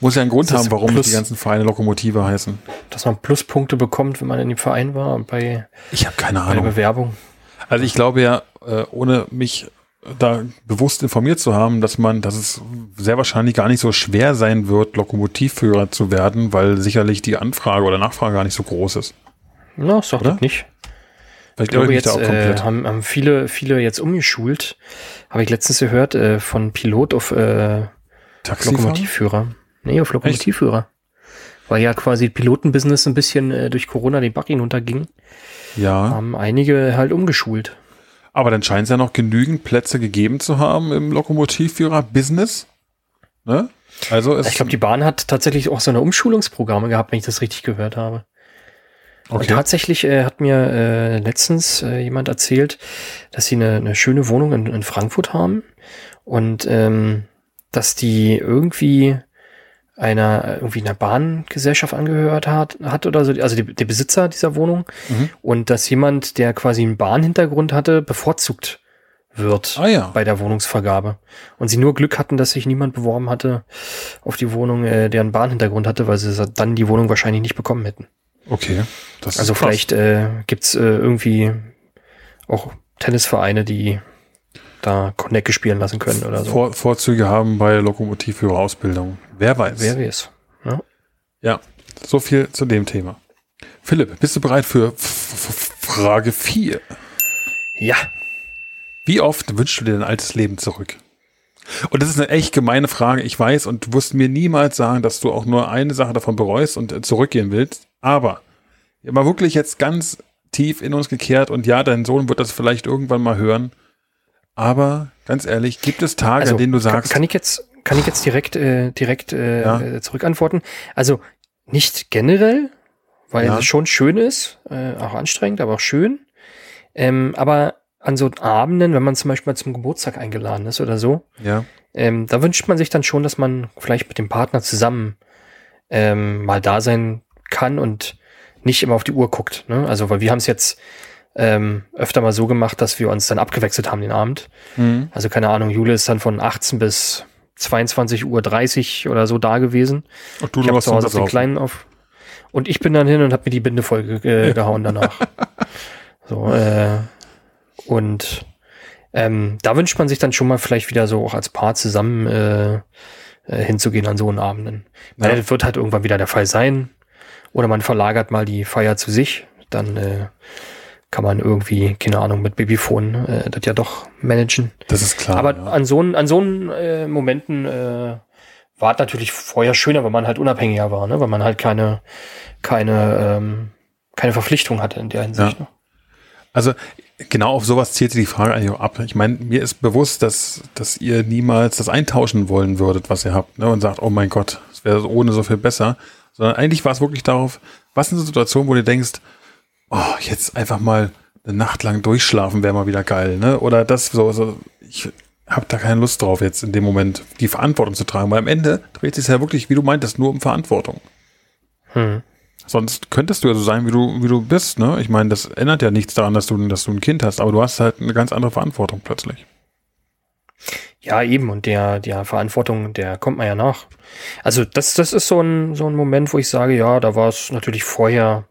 B: Muss ja einen Grund haben, warum
C: plus-
B: die ganzen Vereine Lokomotive heißen.
C: Dass man Pluspunkte bekommt, wenn man in dem Verein war und bei,
B: Ich habe keine
C: bei der
B: Ahnung.
C: Bewerbung.
B: Also ich glaube ja, äh, ohne mich da bewusst informiert zu haben, dass man, dass es sehr wahrscheinlich gar nicht so schwer sein wird, Lokomotivführer zu werden, weil sicherlich die Anfrage oder Nachfrage gar nicht so groß ist.
C: Na, sag
B: Oder?
C: das nicht.
B: Vielleicht
C: Ich glaube,
B: ich
C: jetzt äh, haben, haben viele, viele jetzt umgeschult. Habe ich letztens gehört, äh, von Pilot auf äh? Lokomotivführer. Nee, auf Lokomotivführer. Weil ja quasi Pilotenbusiness ein bisschen äh, durch Corona den Bach hinunterging,
B: Ja,
C: haben einige halt umgeschult.
B: Aber dann scheint es ja noch genügend Plätze gegeben zu haben im Lokomotivführer-Business. Ne? Also
C: Ich glaube, die Bahn hat tatsächlich auch so eine Umschulungsprogramme gehabt, wenn ich das richtig gehört habe. Und
B: okay.
C: tatsächlich äh, hat mir äh, letztens äh, jemand erzählt, dass sie eine, eine schöne Wohnung in, in Frankfurt haben und ähm, dass die irgendwie einer irgendwie einer Bahngesellschaft angehört hat, hat oder so, also die, der Besitzer dieser Wohnung
B: Mhm.
C: und dass jemand, der quasi einen Bahnhintergrund hatte, bevorzugt wird
B: Ah ja.
C: bei der Wohnungsvergabe. Und sie nur Glück hatten, dass sich niemand beworben hatte auf die Wohnung, äh, der einen Bahnhintergrund hatte, weil sie dann die Wohnung wahrscheinlich nicht bekommen hätten.
B: Okay. Das
C: Also vielleicht äh, gibt's äh, irgendwie auch Tennisvereine, die da Connecke spielen lassen können oder so.
B: Vor, Vorzüge haben bei Lokomotivführerausbildung. Wer weiß.
C: Wer weiß. Ja.
B: Ja, so viel zu dem Thema. Philipp, bist du bereit für Frage 4?
C: ja,
B: Wie oft wünschst du dir dein altes Leben zurück? Und das ist eine echt gemeine Frage, ich weiß, und du wirst mir niemals sagen, dass du auch nur eine Sache davon bereust und äh, zurückgehen willst. Aber mal wirklich jetzt ganz tief in uns gekehrt und ja, dein Sohn wird das vielleicht irgendwann mal hören. Aber ganz ehrlich, gibt es Tage,
C: also
B: an denen du
C: kann,
B: sagst,
C: kann ich jetzt kann ich jetzt direkt äh, direkt äh,
B: Ja.
C: zurückantworten? Also nicht generell, weil
B: Ja.
C: es schon schön ist, äh, auch anstrengend, aber auch schön. Ähm, aber an so Abenden, wenn man zum Beispiel mal zum Geburtstag eingeladen ist oder so,
B: ja,
C: Ähm, da wünscht man sich dann schon, dass man vielleicht mit dem Partner zusammen ähm, mal da sein kann und nicht immer auf die Uhr guckt. Ne? Also, weil wir haben es jetzt ähm, öfter mal so gemacht, dass wir uns dann abgewechselt haben den Abend.
B: Mhm.
C: Also, keine Ahnung, Jule ist dann von 18 bis 22.30 Uhr oder so da gewesen.
B: und du
C: ich habe
B: noch
C: zu Hause auf den Kleinen auf. Und ich bin dann hin und habe mir die Binde voll äh, gehauen danach. [LAUGHS] so, äh, und Ähm, da wünscht man sich dann schon mal vielleicht wieder so auch als Paar zusammen äh, äh, hinzugehen an so einen Abenden. Weil
B: Ja.
C: das wird halt irgendwann wieder der Fall sein. Oder man verlagert mal die Feier zu sich. Dann äh, kann man irgendwie, keine Ahnung, mit Babyphone äh, das ja doch managen.
B: Das ist klar.
C: Aber
B: ja.
C: an so an so äh, Momenten äh, war es natürlich vorher schöner, weil man halt unabhängiger war, ne? weil man halt keine, keine, ähm, keine Verpflichtung hatte in der Hinsicht. Ne?
B: Also genau auf sowas zielte die Frage eigentlich auch ab. Ich meine, mir ist bewusst, dass, dass ihr niemals das eintauschen wollen würdet, was ihr habt, ne? und sagt, oh mein Gott, es wäre ohne so viel besser. Sondern eigentlich war es wirklich darauf, was sind so Situationen, wo du denkst, oh, jetzt einfach mal eine Nacht lang durchschlafen wäre mal wieder geil, ne? Oder das so, so ich habe da keine Lust drauf, jetzt in dem Moment die Verantwortung zu tragen, weil am Ende dreht sich ja wirklich, wie du meintest, nur um Verantwortung.
C: Hm.
B: Sonst könntest du ja so sein, wie du, wie du bist, ne? Ich meine, das ändert ja nichts daran, dass du, dass du ein Kind hast, aber du hast halt eine ganz andere Verantwortung plötzlich.
C: Ja, eben. Und der, der Verantwortung, der kommt man ja nach. Also das, das ist so ein, so ein Moment, wo ich sage, ja, da war es natürlich vorher,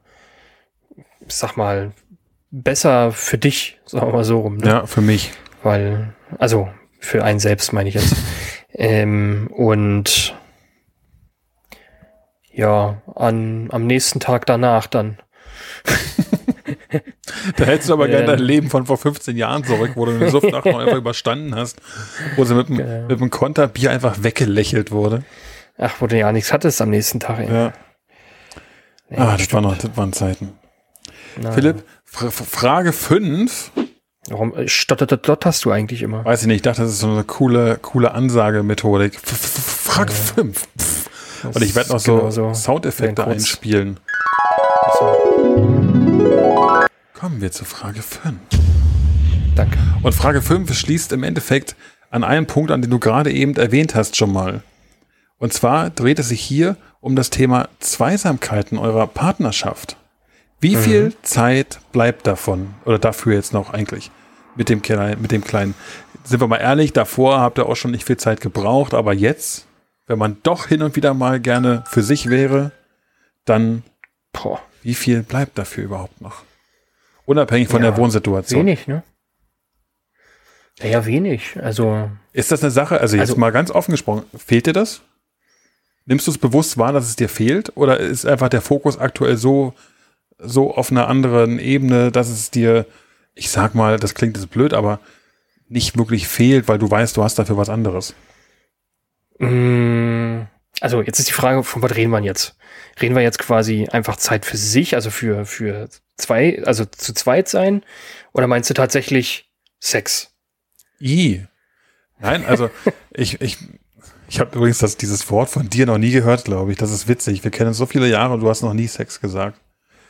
C: sag mal, besser für dich, sagen wir mal so rum. Ne?
B: Ja, für mich.
C: Weil, also für einen selbst meine ich jetzt. [LAUGHS] ähm, und ja, an, am nächsten Tag danach dann. [LAUGHS]
B: Da hättest du aber gerne
C: Ja.
B: dein Leben von vor 15 Jahren zurück, wo du eine Suftnacht noch einfach überstanden hast, wo sie mit einem,
C: Genau.
B: mit einem Konterbier einfach weggelächelt wurde.
C: Ach, wo du ja nichts hattest am nächsten Tag. ey.
B: Ja.
C: Nee,
B: Ah, das
C: stimmt.
B: war noch, das waren Zeiten. Philipp, Fra Frage 5.
C: Warum äh, stottert hast du eigentlich immer?
B: Weiß ich nicht, ich dachte, das ist so eine coole, coole Ansagemethodik. Frage 5. Und ich werde noch so
C: Genau so.
B: Soundeffekte einspielen.
C: So,
B: Kommen wir zu Frage 5.
C: danke.
B: Und Frage 5 schließt im Endeffekt an einen Punkt, an den du gerade eben erwähnt hast schon mal. Und zwar dreht es sich hier um das Thema Zweisamkeiten eurer Partnerschaft. Wie viel Zeit bleibt davon oder dafür jetzt noch eigentlich mit dem, Kleinen, mit dem Kleinen? Sind wir mal ehrlich, davor habt ihr auch schon nicht viel Zeit gebraucht, aber jetzt, wenn man doch hin und wieder mal gerne für sich wäre, dann
C: Boah,
B: wie viel bleibt dafür überhaupt noch? Unabhängig von
C: Ja,
B: der Wohnsituation.
C: wenig, ne? Ja, ja, wenig. Also,
B: Ist das eine Sache, also jetzt
C: Also-
B: mal ganz offen gesprochen, fehlt dir das? Nimmst du es bewusst wahr, dass es dir fehlt? Oder ist einfach der Fokus aktuell so, so auf einer anderen Ebene, dass es dir, ich sag mal, das klingt jetzt blöd, aber nicht wirklich fehlt, weil du weißt, du hast dafür was anderes?
C: mh, also jetzt ist die Frage, von was reden wir jetzt? Reden wir jetzt quasi einfach Zeit für sich, also für, für zwei, also zu zweit sein? Oder meinst du tatsächlich Sex?
B: I. Nein, also [LAUGHS] ich, ich, ich habe übrigens das, dieses Wort von dir noch nie gehört, glaube ich. Das ist witzig. Wir kennen so viele Jahre und du hast noch nie Sex gesagt.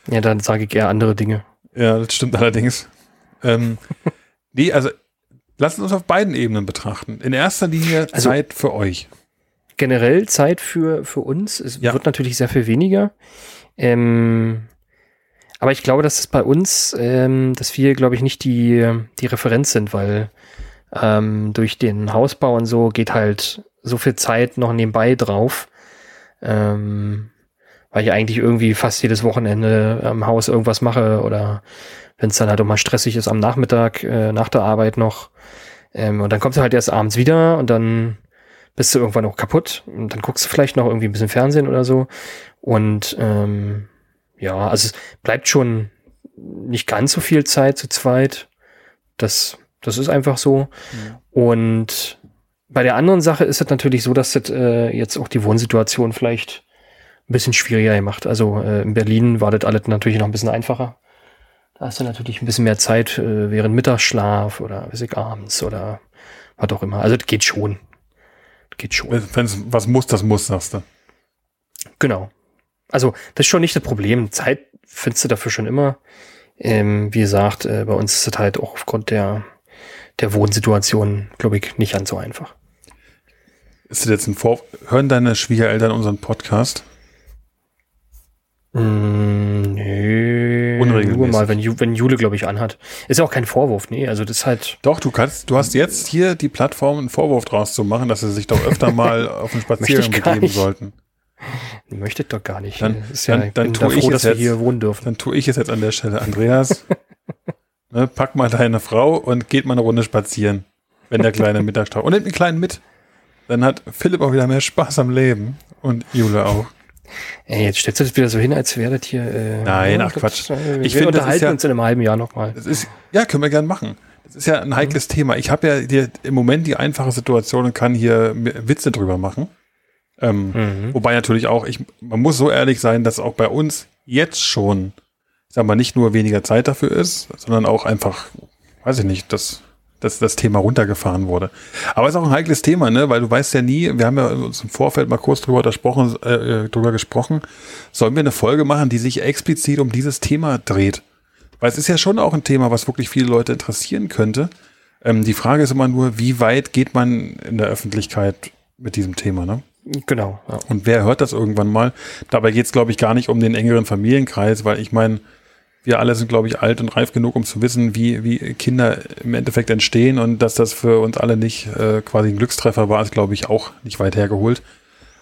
C: Ja, dann sage ich eher andere Dinge.
B: Ja, das stimmt allerdings. Ähm, [LAUGHS] nee, also lasst uns auf beiden Ebenen betrachten. In erster Linie
C: Also-
B: Zeit für euch.
C: generell Zeit für, für uns. Es
B: Ja.
C: wird natürlich sehr viel weniger. Ähm, aber ich glaube, dass es bei uns, ähm, dass wir, glaube ich, nicht die, die Referenz sind, weil ähm, durch den Hausbau und so geht halt so viel Zeit noch nebenbei drauf. Ähm, weil ich eigentlich irgendwie fast jedes Wochenende am Haus irgendwas mache oder wenn es dann halt auch mal stressig ist am Nachmittag, äh, nach der Arbeit noch. Ähm, und dann kommst du halt erst abends wieder und dann bist du irgendwann auch kaputt und dann guckst du vielleicht noch irgendwie ein bisschen Fernsehen oder so. Und ähm, ja, also es bleibt schon nicht ganz so viel Zeit zu zweit. Das, das ist einfach so. Und bei der anderen Sache ist es natürlich so, dass das äh, jetzt auch die Wohnsituation vielleicht ein bisschen schwieriger gemacht. Also äh, in Berlin war das alles natürlich noch ein bisschen einfacher. Da hast du natürlich ein bisschen mehr Zeit äh, während Mittagsschlaf oder weiß ich, abends oder was auch immer. Also das geht schon. Das geht schon.
B: Wenn es was muss, das muss, sagst du.
C: Genau. Also, das ist schon nicht das Problem. Zeit findest du dafür schon immer. Ähm, wie gesagt, äh, bei uns ist es halt auch aufgrund der, der Wohnsituation, glaube ich, nicht ganz so einfach.
B: Ist das jetzt ein Vor Hören deine Schwiegereltern unseren Podcast?
C: Mm, nee.
B: Unregelmäßig.
C: Nur mal, wenn, Ju wenn Jule, glaube ich, anhat. Ist ja auch kein Vorwurf, nee. Also, das ist halt.
B: Doch, du kannst, du hast jetzt hier die Plattform einen Vorwurf draus zu machen, dass sie sich doch öfter [LAUGHS] mal auf den Spaziergang begeben
C: nicht.
B: sollten.
C: Möchte ich doch gar nicht.
B: Dann-
C: ist ja,
B: dann- dann
C: bin
B: tue
C: da
B: ich
C: froh,
B: es
C: dass wir
B: jetzt.
C: hier wohnen dürfen.
B: Dann tue ich es jetzt an der Stelle. Andreas, [LAUGHS] Ne, pack mal deine Frau und geht mal eine Runde spazieren, wenn der kleine [LAUGHS] Mittagstrauch. Und nimmt einen kleinen mit. Dann hat Philipp auch wieder mehr Spaß am Leben. Und Jule auch.
C: Ey, jetzt stellst du das wieder so hin, als wäre das hier. Äh,
B: Nein,
C: ja,
B: ach, Quatsch.
C: äh,
B: Ich
C: wir
B: finde, das
C: unterhalten
B: ist ja-
C: uns in einem halben Jahr nochmal.
B: Das ja, können wir gern machen. Das ist ja ein heikles Thema. Ich habe ja hier im Moment die einfache Situation und kann hier Witze drüber machen. Ähm,
C: Mhm.
B: Wobei natürlich auch, ich, man muss so ehrlich sein, dass auch bei uns jetzt schon, ich sag mal, nicht nur weniger Zeit dafür ist, sondern auch einfach, weiß ich nicht, dass, dass das Thema runtergefahren wurde. Aber es ist auch ein heikles Thema, ne? Weil du weißt ja nie, wir haben ja uns im Vorfeld mal kurz drüber, gesprochen, äh, drüber gesprochen, sollen wir eine Folge machen, die sich explizit um dieses Thema dreht? Weil es ist ja schon auch ein Thema, was wirklich viele Leute interessieren könnte. Ähm, die Frage ist immer nur, wie weit geht man in der Öffentlichkeit mit diesem Thema, ne?
C: Genau. Ja.
B: Und wer hört das irgendwann mal? Dabei geht es, glaube ich, gar nicht um den engeren Familienkreis, weil ich meine, wir alle sind, glaube ich, alt und reif genug, um zu wissen, wie, wie Kinder im Endeffekt entstehen und dass das für uns alle nicht äh, quasi ein Glückstreffer war, ist, glaube ich, auch nicht weit hergeholt.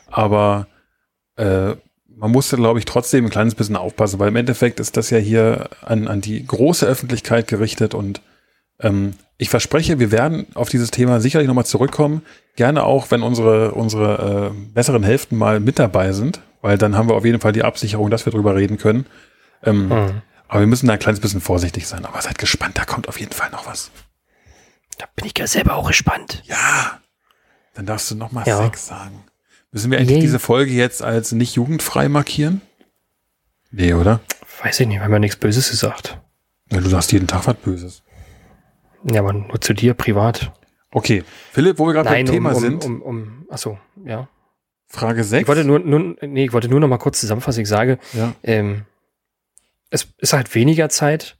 B: Aber äh, man musste, glaube ich, trotzdem ein kleines bisschen aufpassen, weil im Endeffekt ist das ja hier an, an die große Öffentlichkeit gerichtet und ähm, ich verspreche, wir werden auf dieses Thema sicherlich nochmal zurückkommen. Gerne auch, wenn unsere, unsere äh, besseren Hälften mal mit dabei sind, weil dann haben wir auf jeden Fall die Absicherung, dass wir drüber reden können. Ähm,
C: Mhm.
B: Aber wir müssen da ein kleines bisschen vorsichtig sein. Aber seid gespannt, da kommt auf jeden Fall noch was.
C: Da bin ich ja selber auch gespannt.
B: Ja, dann darfst du nochmal
C: Ja.
B: Sex sagen. Müssen wir eigentlich
C: Yay.
B: diese Folge jetzt als nicht jugendfrei markieren? Nee, oder?
C: Weiß ich nicht, wir haben ja nichts Böses gesagt.
B: Ja, du sagst jeden Tag was Böses.
C: Ja, aber nur zu dir privat.
B: Okay, Philipp, wo wir gerade beim Thema
C: um, um,
B: sind,
C: um, um, achso, ja.
B: Frage 6.
C: Ich wollte nur, nur, nee, ich wollte nur noch mal kurz zusammenfassen. Ich sage,
B: ja.
C: ähm, es ist halt weniger Zeit,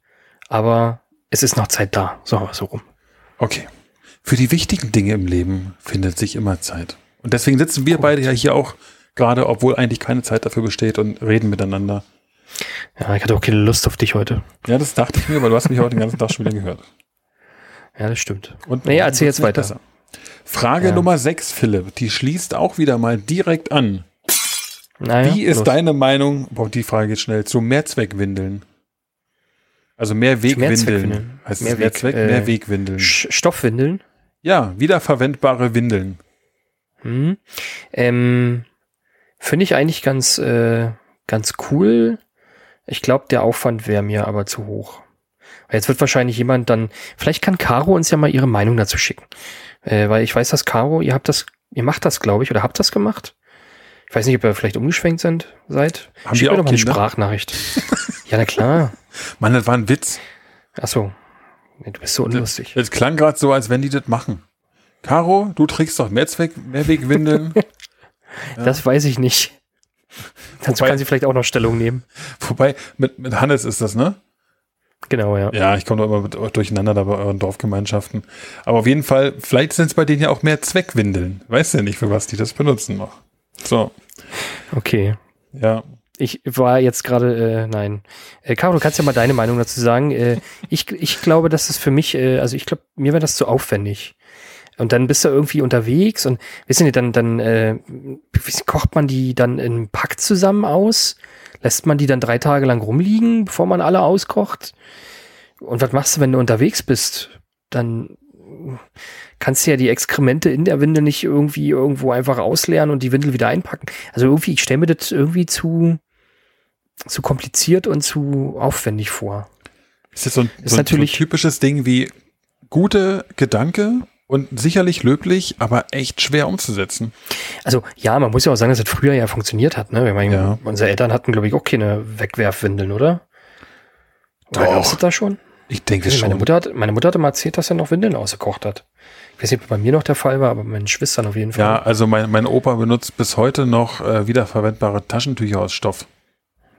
C: aber es ist noch Zeit da. So, so rum.
B: Okay. Für die wichtigen Dinge im Leben findet sich immer Zeit. Und deswegen sitzen wir beide ja hier auch gerade, obwohl eigentlich keine Zeit dafür besteht und reden miteinander.
C: Ja, ich hatte auch keine Lust auf dich heute.
B: Ja, das dachte ich mir, weil du hast mich heute den ganzen Tag schon wieder gehört.
C: Ja, das stimmt.
B: Und
C: Nee, erzähl jetzt weiter.
B: Frage
C: Ja.
B: Nummer 6, Philipp. Die schließt auch wieder mal direkt an.
C: Naja,
B: Wie ist
C: los.
B: deine Meinung, boah, die Frage geht schnell, zu Mehrzweckwindeln? Also mehr Wegwindeln.
C: Mehrzweckwindeln.
B: Heißt
C: Mehrweg,
B: Mehrzweck?
C: äh,
B: mehr Wegwindeln.
C: Sch- Stoffwindeln?
B: Ja, wiederverwendbare Windeln.
C: Hm. Ähm, Finde ich eigentlich ganz, äh, ganz cool. Ich glaube, der Aufwand wäre mir aber zu hoch. Jetzt wird wahrscheinlich jemand dann, vielleicht kann Caro uns ja mal ihre Meinung dazu schicken. Äh, weil ich weiß, dass Caro, ihr habt das, ihr macht das, glaube ich, oder habt das gemacht. Ich weiß nicht, ob ihr vielleicht umgeschwenkt sind, seid.
B: Haben
C: Schickt
B: wir auch
C: doch mal eine
B: Kinder?
C: Sprachnachricht. [LAUGHS] ja, na klar.
B: Mann, das war ein Witz.
C: Ach so. Du bist so unlustig.
B: Es klang gerade so, als wenn die das machen. Caro, du trägst doch Mehrzweck, Mehrwegwindeln. [LAUGHS]
C: Das weiß ich nicht. Dazu kann sie vielleicht auch noch Stellung nehmen.
B: Wobei, mit, mit Hannes ist das, ne?
C: Genau, ja.
B: Ja, ich komme doch immer mit euch durcheinander da bei euren Dorfgemeinschaften. Aber auf jeden Fall, vielleicht sind es bei denen ja auch mehr Zweckwindeln. Weiß ja nicht, für was die das benutzen noch. So,
C: Okay.
B: ja.
C: Ich war jetzt gerade, äh, nein. Äh, Caro, du kannst ja mal deine Meinung dazu sagen. Äh, ich, ich glaube, dass das für mich, äh, also ich glaube, mir wäre das zu aufwendig. Und dann bist du irgendwie unterwegs und wissen Sie, dann, dann äh, kocht man die dann in einem Pack zusammen aus? Lässt man die dann drei Tage lang rumliegen, bevor man alle auskocht? Und was machst du, wenn du unterwegs bist? Dann kannst du ja die Exkremente in der Windel nicht irgendwie irgendwo einfach ausleeren und die Windel wieder einpacken. Also irgendwie, ich stelle mir das irgendwie zu, zu kompliziert und zu aufwendig vor.
B: Ist jetzt so ein,
C: Ist
B: so ein,
C: natürlich-
B: ein typisches Ding wie gute Gedanke und sicherlich löblich, aber echt schwer umzusetzen.
C: Also ja, man muss ja auch sagen, dass das früher ja funktioniert hat. Ne? Ich meine,
B: Ja.
C: Unsere Eltern hatten, glaube ich, auch keine Wegwerfwindeln, oder? Oder
B: Doch.
C: gab's das da schon?
B: Ich denke
C: Also
B: schon.
C: meine, Mutter hat, meine Mutter hat immer erzählt, dass er noch Windeln ausgekocht hat. Ich weiß nicht, ob bei mir noch der Fall war, aber bei meinen Schwestern auf jeden Fall.
B: ja, also mein, mein Opa benutzt bis heute noch äh, wiederverwendbare Taschentücher aus Stoff.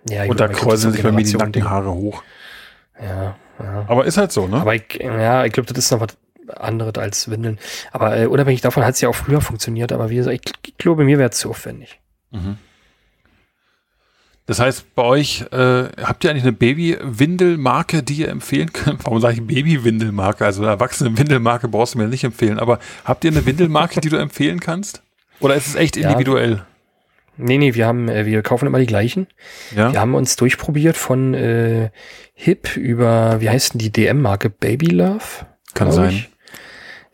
C: ja ich
B: Und da kräuseln sich bei mir die
C: Generation-Ding.
B: Nackenhaare hoch.
C: Ja, ja.
B: Aber ist halt so, ne?
C: Aber ich, ja, ich glaube, das ist noch was anderes als Windeln. Aber äh, unabhängig davon hat es ja auch früher funktioniert. Aber wie gesagt, ich, ich glaube, mir wäre es zu aufwendig.
B: Mhm. Das heißt, bei euch äh, habt ihr eigentlich eine Baby-Windelmarke, die ihr empfehlen könnt? Warum sage ich Baby-Windelmarke? Also eine erwachsene Windelmarke brauchst du mir nicht empfehlen. Aber habt ihr eine Windelmarke, die du empfehlen kannst? Oder ist es echt
C: Ja.
B: individuell?
C: Nee, nee, wir haben, äh, wir kaufen immer die gleichen.
B: Ja.
C: Wir haben uns durchprobiert von äh, Hip über, wie heißt denn die DM-Marke? Baby Love?
B: Kann sein.
C: ich.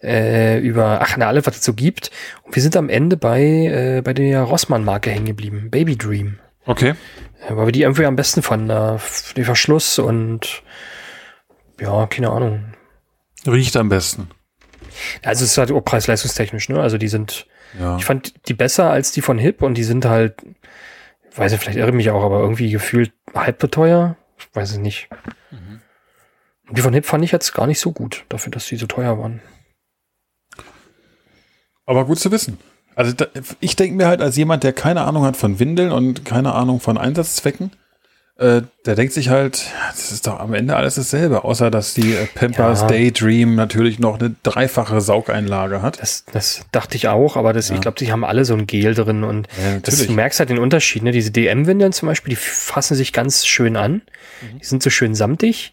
C: Äh, über, ach, na, alle, was es so gibt. Und wir sind am Ende bei, äh, bei der Rossmann-Marke hängen geblieben. Baby Dream.
B: Okay.
C: Äh, weil wir die irgendwie am besten fanden. F- den Verschluss und ja, keine Ahnung.
B: Riecht am besten.
C: Also es ist halt auch preis-leistungstechnisch, ne? Also die sind,
B: Ja.
C: ich fand die besser als die von Hip und die sind halt, ich weiß nicht, vielleicht irre ich mich auch, aber irgendwie gefühlt halb so teuer. Ich weiß es nicht. Und Die von Hip fand ich jetzt gar nicht so gut, dafür, dass die so teuer waren.
B: Aber gut zu wissen. Also da, ich denke mir halt als jemand, der keine Ahnung hat von Windeln und keine Ahnung von Einsatzzwecken, äh, der denkt sich halt, das ist doch am Ende alles dasselbe, außer dass die äh, Pampers
C: Ja.
B: Daydream natürlich noch eine dreifache Saugeinlage hat.
C: Das, das dachte ich auch, aber das, ich glaube, die haben alle so ein Gel drin und
B: Ja,
C: das, du merkst halt den Unterschied. Ne? Diese DM-Windeln zum Beispiel, die fassen sich ganz schön an. Die sind so schön samtig.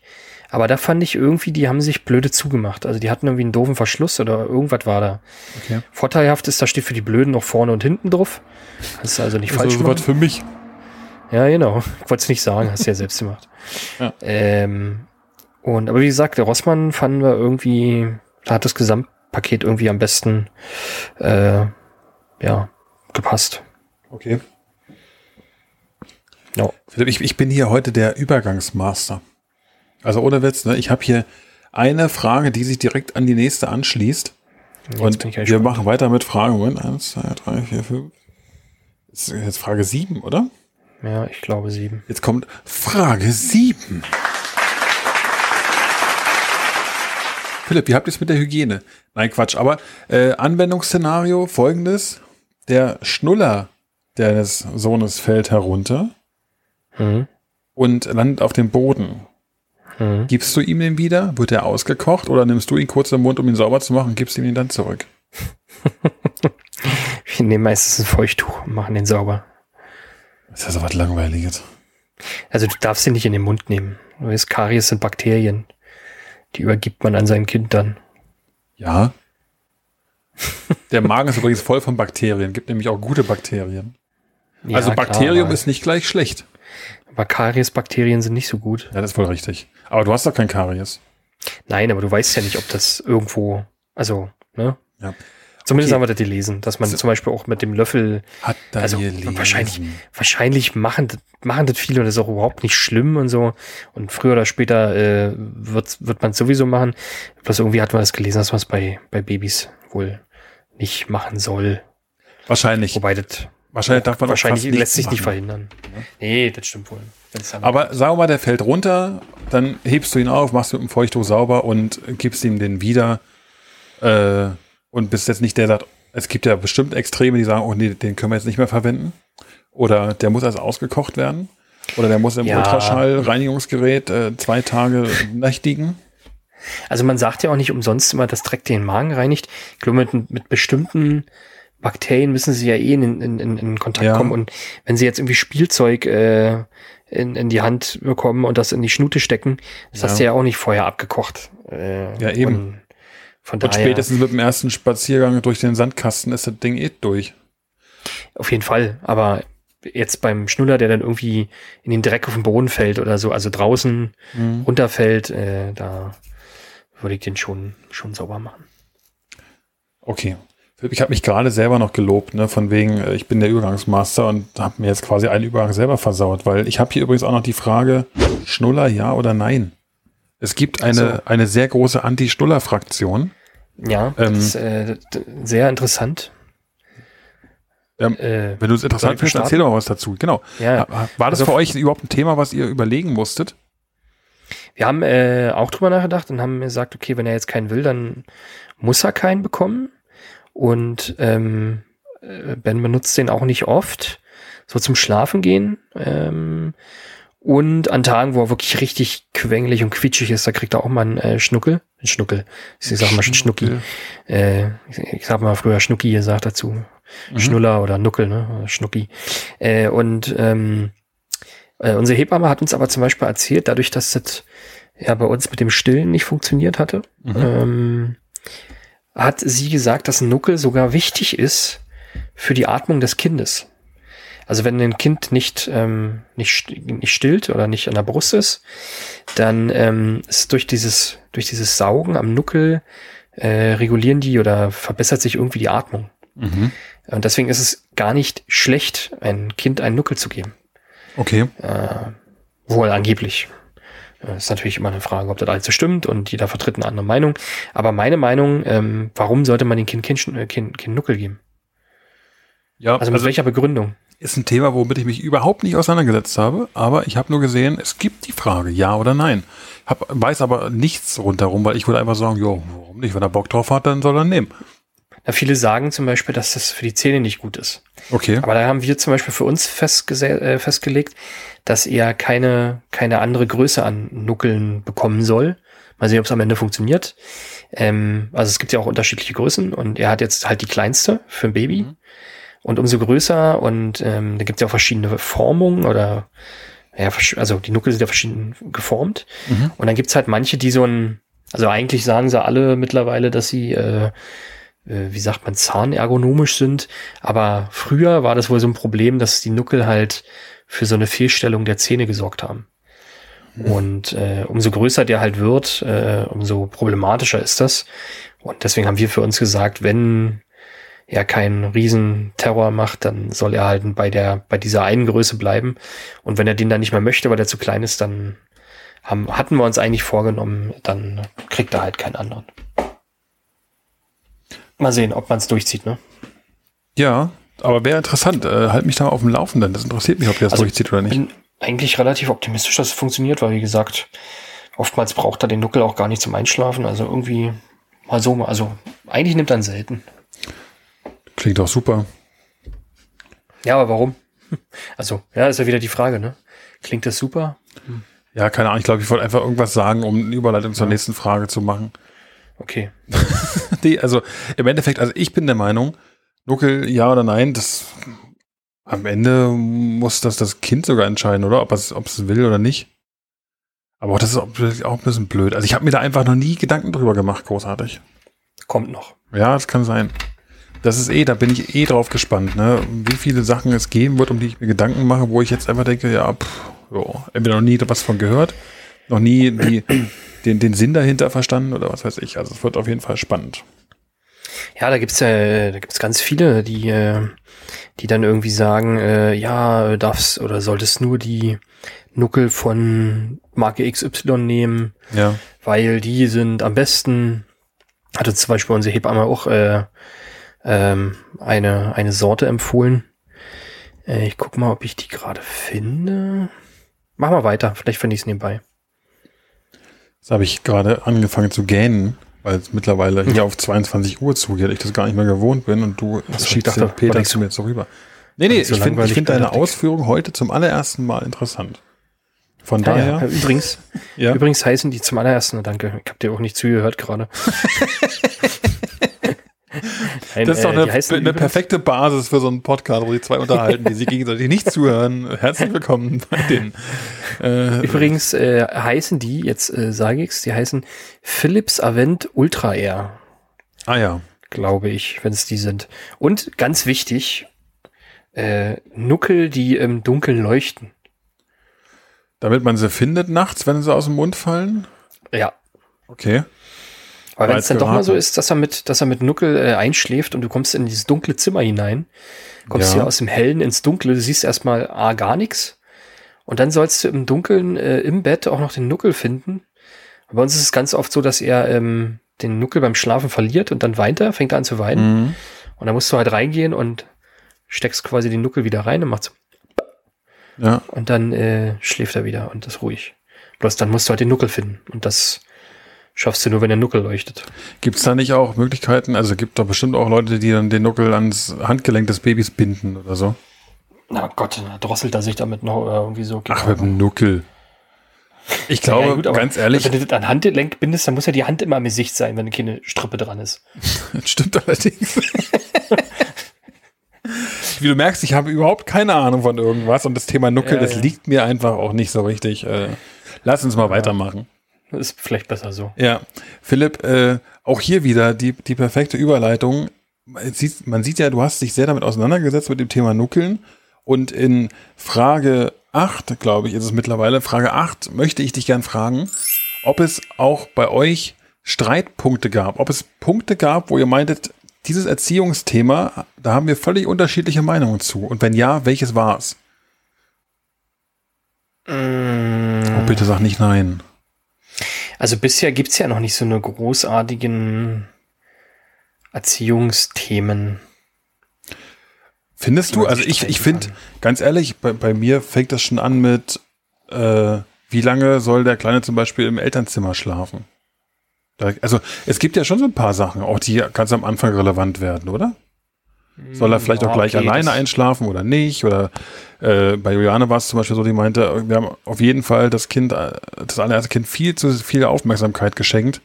C: Aber da fand ich irgendwie, die haben sich blöde zugemacht. Also die hatten irgendwie einen doofen Verschluss oder irgendwas war da.
B: Okay.
C: Vorteilhaft ist, da steht für die Blöden noch vorne und hinten drauf. Das ist also nicht falsch
B: Also was für mich.
C: Ja, genau. [LAUGHS] Ich wollte es nicht sagen, hast du ja selbst gemacht. [LAUGHS]
B: Ja.
C: Ähm, und, aber wie gesagt, der Rossmann fanden wir irgendwie, da hat das Gesamtpaket irgendwie am besten, äh, ja, gepasst.
B: Okay.
C: Ja.
B: Philipp, ich, ich bin hier heute der Übergangsmaster. Also ohne Witz, ne? ich habe hier eine Frage, die sich direkt an die nächste anschließt.
C: Jetzt
B: Und wir
C: gespannt.
B: machen weiter mit eins, zwei, drei, vier, fünf. Das ist jetzt Frage sieben, oder?
C: Ja, ich glaube sieben.
B: Jetzt kommt Frage sieben. Philipp, wie habt ihr es mit der Hygiene? Nein, Quatsch, aber äh, Anwendungsszenario folgendes. Der Schnuller deines Sohnes fällt herunter
C: Mhm.
B: und landet auf dem Boden.
C: Mhm.
B: Gibst du ihm den wieder? Wird er ausgekocht oder nimmst du ihn kurz im Mund, um ihn sauber zu machen und gibst ihm ihn dann zurück? [LAUGHS]
C: Wir nehmen meistens ein Feuchttuch und machen den sauber.
B: Das ist ja so was Langweiliges.
C: Also du darfst ihn nicht in den Mund nehmen. Du weißt, Karies sind Bakterien. Die übergibt man an sein Kind dann.
B: Ja. [LAUGHS] Der Magen ist übrigens voll von Bakterien. Gibt nämlich auch gute Bakterien.
C: Ja,
B: also
C: klar,
B: Bakterium
C: aber-
B: ist nicht gleich schlecht.
C: Aber Karies-Bakterien sind nicht so gut.
B: Ja, das ist wohl richtig. Aber du hast doch kein Karies.
C: Nein, aber du weißt ja nicht, ob das irgendwo, also, ne?
B: Ja.
C: Zumindest
B: Okay.
C: haben wir das gelesen, dass man
B: So.
C: zum Beispiel auch mit dem Löffel,
B: Hat da
C: also
B: gelesen.
C: wahrscheinlich, wahrscheinlich machen, das- machen das viele und das ist auch überhaupt nicht schlimm und so. Und früher oder später äh, wird, wird man es sowieso machen. Bloß irgendwie hat man das gelesen, dass man es bei, bei Babys wohl nicht machen soll.
B: Wahrscheinlich.
C: Wobei das
B: Wahrscheinlich darf man
C: wahrscheinlich lässt sich nicht
B: machen.
C: verhindern. Nee, das stimmt wohl. Dann-
B: Aber sagen wir mal, der fällt runter, dann hebst du ihn auf, machst mit dem Feuchttuch sauber und gibst ihm den wieder. Äh, und bist jetzt nicht der, der sagt, es gibt ja bestimmt Extreme, die sagen, oh nee, den können wir jetzt nicht mehr verwenden. Oder der muss also ausgekocht werden. Oder der muss im
C: Ja.
B: Ultraschall-Reinigungsgerät äh, zwei Tage nächtigen.
C: Also man sagt ja auch nicht umsonst immer, dass Dreck den Magen reinigt. Ich glaube, mit, mit bestimmten Bakterien müssen sie ja eh in, in, in, in Kontakt
B: Ja.
C: kommen. Und wenn sie jetzt irgendwie Spielzeug äh, in, in die Hand bekommen und das in die Schnute stecken, das
B: Ja.
C: hast du ja auch nicht vorher abgekocht. Äh,
B: Ja, eben.
C: Und von
B: Und
C: daher,
B: spätestens mit dem ersten Spaziergang durch den Sandkasten ist das Ding eh durch.
C: auf jeden Fall. Aber jetzt beim Schnuller, der dann irgendwie in den Dreck auf den Boden fällt oder so, also draußen runterfällt, äh, da würde ich den schon, schon sauber machen.
B: Okay. Ich habe mich gerade selber noch gelobt, ne, von wegen, äh, ich bin der Übergangsmaster und habe mir jetzt quasi einen Übergang selber versaut, weil ich habe hier übrigens auch noch die Frage, Schnuller ja oder nein? Es gibt eine,
C: so.
B: eine sehr große Anti-Schnuller-Fraktion.
C: Ja,
B: Ähm,
C: das ist äh, sehr interessant.
B: Ähm,
C: Äh,
B: Wenn du es interessant findest, erzähl doch mal was dazu. Genau.
C: ja,
B: War das
C: Also-
B: für euch überhaupt ein Thema, was ihr überlegen musstet?
C: wir haben äh, auch drüber nachgedacht und haben gesagt, okay, wenn er jetzt keinen will, dann muss er keinen bekommen. Und ähm, äh, Ben benutzt den auch nicht oft, so zum Schlafen gehen. Ähm, und an Tagen, wo er wirklich richtig quengelig und quietschig ist, da kriegt er auch mal einen äh, Schnuckel. Ein Schnuckel. Ich sag mal Schnucki. Äh, ich, ich sag mal früher Schnucki gesagt dazu.
B: Mhm.
C: Schnuller oder Nuckel, ne? Oder Schnucki. Äh, und ähm, äh, unsere Hebamme hat uns aber zum Beispiel erzählt, dadurch, dass das ja bei uns mit dem Stillen nicht funktioniert hatte,
B: Mhm.
C: ähm, hat sie gesagt, dass ein Nuckel sogar wichtig ist für die Atmung des Kindes. also wenn ein Kind nicht, ähm, nicht, nicht stillt oder nicht an der Brust ist, dann ähm, ist durch dieses, durch dieses Saugen am Nuckel äh, regulieren die oder verbessert sich irgendwie die Atmung.
B: Mhm.
C: Und deswegen ist es gar nicht schlecht, ein Kind einen Nuckel zu geben.
B: Okay.
C: Äh, wohl angeblich. Äh, ist natürlich immer eine Frage, ob das alles so stimmt und jeder vertritt eine andere Meinung. Aber meine Meinung, ähm, warum sollte man dem Kind Kind, äh, kind, kind Nuckel geben?
B: Ja,
C: Also mit welcher Begründung?
B: ist ein Thema, womit ich mich überhaupt nicht auseinandergesetzt habe, aber ich habe nur gesehen, es gibt die Frage, ja oder nein. Hab, weiß aber nichts rundherum, weil ich würde einfach sagen, jo, warum nicht? Wenn er Bock drauf hat, dann soll er nehmen.
C: Na, viele sagen zum Beispiel, dass das für die Zähne nicht gut ist.
B: Okay.
C: Aber da haben wir zum Beispiel für uns äh, festgelegt, dass er keine, keine andere Größe an Nuckeln bekommen soll. Mal sehen, ob es am Ende funktioniert. Ähm, also es gibt ja auch unterschiedliche Größen und er hat jetzt halt die kleinste für ein Baby.
B: Mhm.
C: Und umso größer und ähm, da gibt es ja auch verschiedene Formungen oder ja, also die Nuckel sind ja verschieden geformt.
B: Mhm.
C: Und dann gibt's halt manche, die so ein, also eigentlich sagen sie alle mittlerweile, dass sie, äh, wie sagt man, zahnergonomisch sind. Aber früher war das wohl so ein Problem, dass die Nuckel halt für so eine Fehlstellung der Zähne gesorgt haben. Und äh, umso größer der halt wird, äh, umso problematischer ist das. Und deswegen haben wir für uns gesagt, wenn er keinen Riesenterror macht, dann soll er halt bei der, bei dieser einen Größe bleiben. Und wenn er den dann nicht mehr möchte, weil der zu klein ist, dann haben, hatten wir uns eigentlich vorgenommen, dann kriegt er halt keinen anderen. Mal sehen, ob man es durchzieht, ne?
B: Ja, aber wäre interessant. Äh, halt mich da mal auf dem Laufenden. Das interessiert mich, ob der das
C: Also,
B: durchzieht oder nicht.
C: bin eigentlich relativ optimistisch, dass es funktioniert, weil wie gesagt, oftmals braucht er den Nuckel auch gar nicht zum Einschlafen. Also irgendwie mal so, mal- also eigentlich nimmt er ihn selten.
B: Klingt doch super.
C: Ja, aber warum? [LAUGHS] Also, ja, ist ja wieder die Frage, ne? Klingt das super?
B: Ja, keine Ahnung. Ich glaube, ich wollte einfach irgendwas sagen, um eine Überleitung zur nächsten Frage zu machen.
C: Okay. [LAUGHS]
B: Nee, also im Endeffekt, also ich bin der Meinung, Nuckel, ja oder nein, das am Ende muss das das Kind sogar entscheiden, oder? Ob es, ob es will oder nicht. Aber auch das ist auch, auch ein bisschen blöd. Also ich habe mir da einfach noch nie Gedanken drüber gemacht, großartig.
C: Kommt noch.
B: Ja, das kann sein. Das ist eh, da bin ich eh drauf gespannt, ne? Wie viele Sachen es geben wird, um die ich mir Gedanken mache, wo ich jetzt einfach denke, ja, pff, jo, entweder noch nie was von gehört, noch nie die, den, den Sinn dahinter verstanden oder was weiß ich. Also es wird auf jeden Fall spannend.
C: Ja, da gibt's äh, da gibt's ganz viele, die, äh, die dann irgendwie sagen, äh, ja, darfst oder solltest nur die Nuckel von Marke XY nehmen,
B: Ja.
C: weil die sind am besten. Hatte zum Beispiel unsere Hebamme auch äh, ähm, eine, eine Sorte empfohlen. Äh, ich guck mal, ob ich die gerade finde. Mach mal weiter, vielleicht finde ich es nebenbei.
B: Jetzt habe ich gerade angefangen zu gähnen, weil es mittlerweile hier auf 22 Uhr zugeht, ich das gar nicht mehr gewohnt bin und du
C: ich dachte,
B: den Peter zu mir so rüber. Nee, nee,
C: ich so
B: ich finde find deine. Ausführung heute zum allerersten Mal interessant. Von
C: ja.
B: daher,
C: Übrigens, [LAUGHS]
B: ja.
C: übrigens heißen die zum allerersten, danke, ich habe dir auch nicht zugehört gerade. [LAUGHS] Nein, [LAUGHS]
B: Das ist doch
C: äh,
B: eine,
C: heißen
B: eine perfekte Basis für so einen Podcast, wo die zwei unterhalten, die sich gegenseitig nicht zuhören. Herzlich willkommen bei [LAUGHS] den. Äh,
C: Übrigens äh, heißen die, jetzt äh, sage ich's, die heißen Philips Avent Ultra Air,
B: ah ja.
C: glaube ich, wenn es die sind. Und ganz wichtig, äh, Nuckel, die im Dunkeln leuchten.
B: Damit man sie findet nachts, wenn sie aus dem Mund fallen.
C: Ja.
B: Okay.
C: Aber wenn es dann doch mal so ist, dass er mit, dass er mit Nuckel äh, einschläft und du kommst in dieses dunkle Zimmer hinein, kommst
B: Ja.
C: hier aus dem Hellen ins Dunkle, du siehst erstmal A gar nichts. Und dann sollst du im Dunkeln äh, im Bett auch noch den Nuckel finden. Bei uns ist es ganz oft so, dass er ähm, den Nuckel beim Schlafen verliert und dann weint er, fängt er an zu weinen.
B: Mhm.
C: Und dann musst du halt reingehen und steckst quasi den Nuckel wieder rein und machst
B: Ja.
C: und dann äh, schläft er wieder und ist ruhig. Bloß dann musst du halt den Nuckel finden. Und das schaffst du nur, wenn der Nuckel leuchtet.
B: Gibt es da nicht auch Möglichkeiten? Also gibt doch bestimmt auch Leute, die dann den Nuckel ans Handgelenk des Babys binden oder so.
C: Na Gott, dann drosselt er sich damit noch oder irgendwie so.
B: Ach, mit dem Nuckel. Ich glaube,
C: Ja, gut,
B: ganz ehrlich,
C: Wenn du das an Handgelenk bindest, dann muss ja die Hand immer im Gesicht sein, wenn keine Strippe dran ist. [LAUGHS]
B: das stimmt allerdings. [LAUGHS] Wie du merkst, ich habe überhaupt keine Ahnung von irgendwas und das Thema Nuckel,
C: Ja,
B: das
C: ja.
B: liegt mir einfach auch nicht so richtig. Äh, lass uns mal weitermachen.
C: Ist vielleicht besser so.
B: Ja, Philipp, äh, auch hier wieder die, die perfekte Überleitung. Man sieht, man sieht ja, du hast dich sehr damit auseinandergesetzt mit dem Thema Nuckeln Und in Frage 8, glaube ich, ist es mittlerweile, Frage 8 möchte ich dich gern fragen, ob es auch bei euch Streitpunkte gab, ob es Punkte gab, wo ihr meintet, dieses Erziehungsthema, da haben wir völlig unterschiedliche Meinungen zu. Und wenn ja, welches war es?
C: Mm.
B: Oh, bitte sag nicht nein.
C: Also bisher gibt es ja noch nicht so eine großartigen Erziehungsthemen.
B: Findest du? Also ich, ich finde, ganz ehrlich, bei, bei mir fängt das schon an mit, äh, wie lange soll der Kleine zum Beispiel im Elternzimmer schlafen? Da, also es gibt ja schon so ein paar Sachen, auch die ganz am Anfang relevant werden, oder? Soll er vielleicht
C: Ja,
B: auch gleich
C: okay,
B: alleine einschlafen oder nicht? Oder äh, bei Juliane war es zum Beispiel so, die meinte, wir haben auf jeden Fall das Kind, äh, das allererste Kind viel zu viel Aufmerksamkeit geschenkt.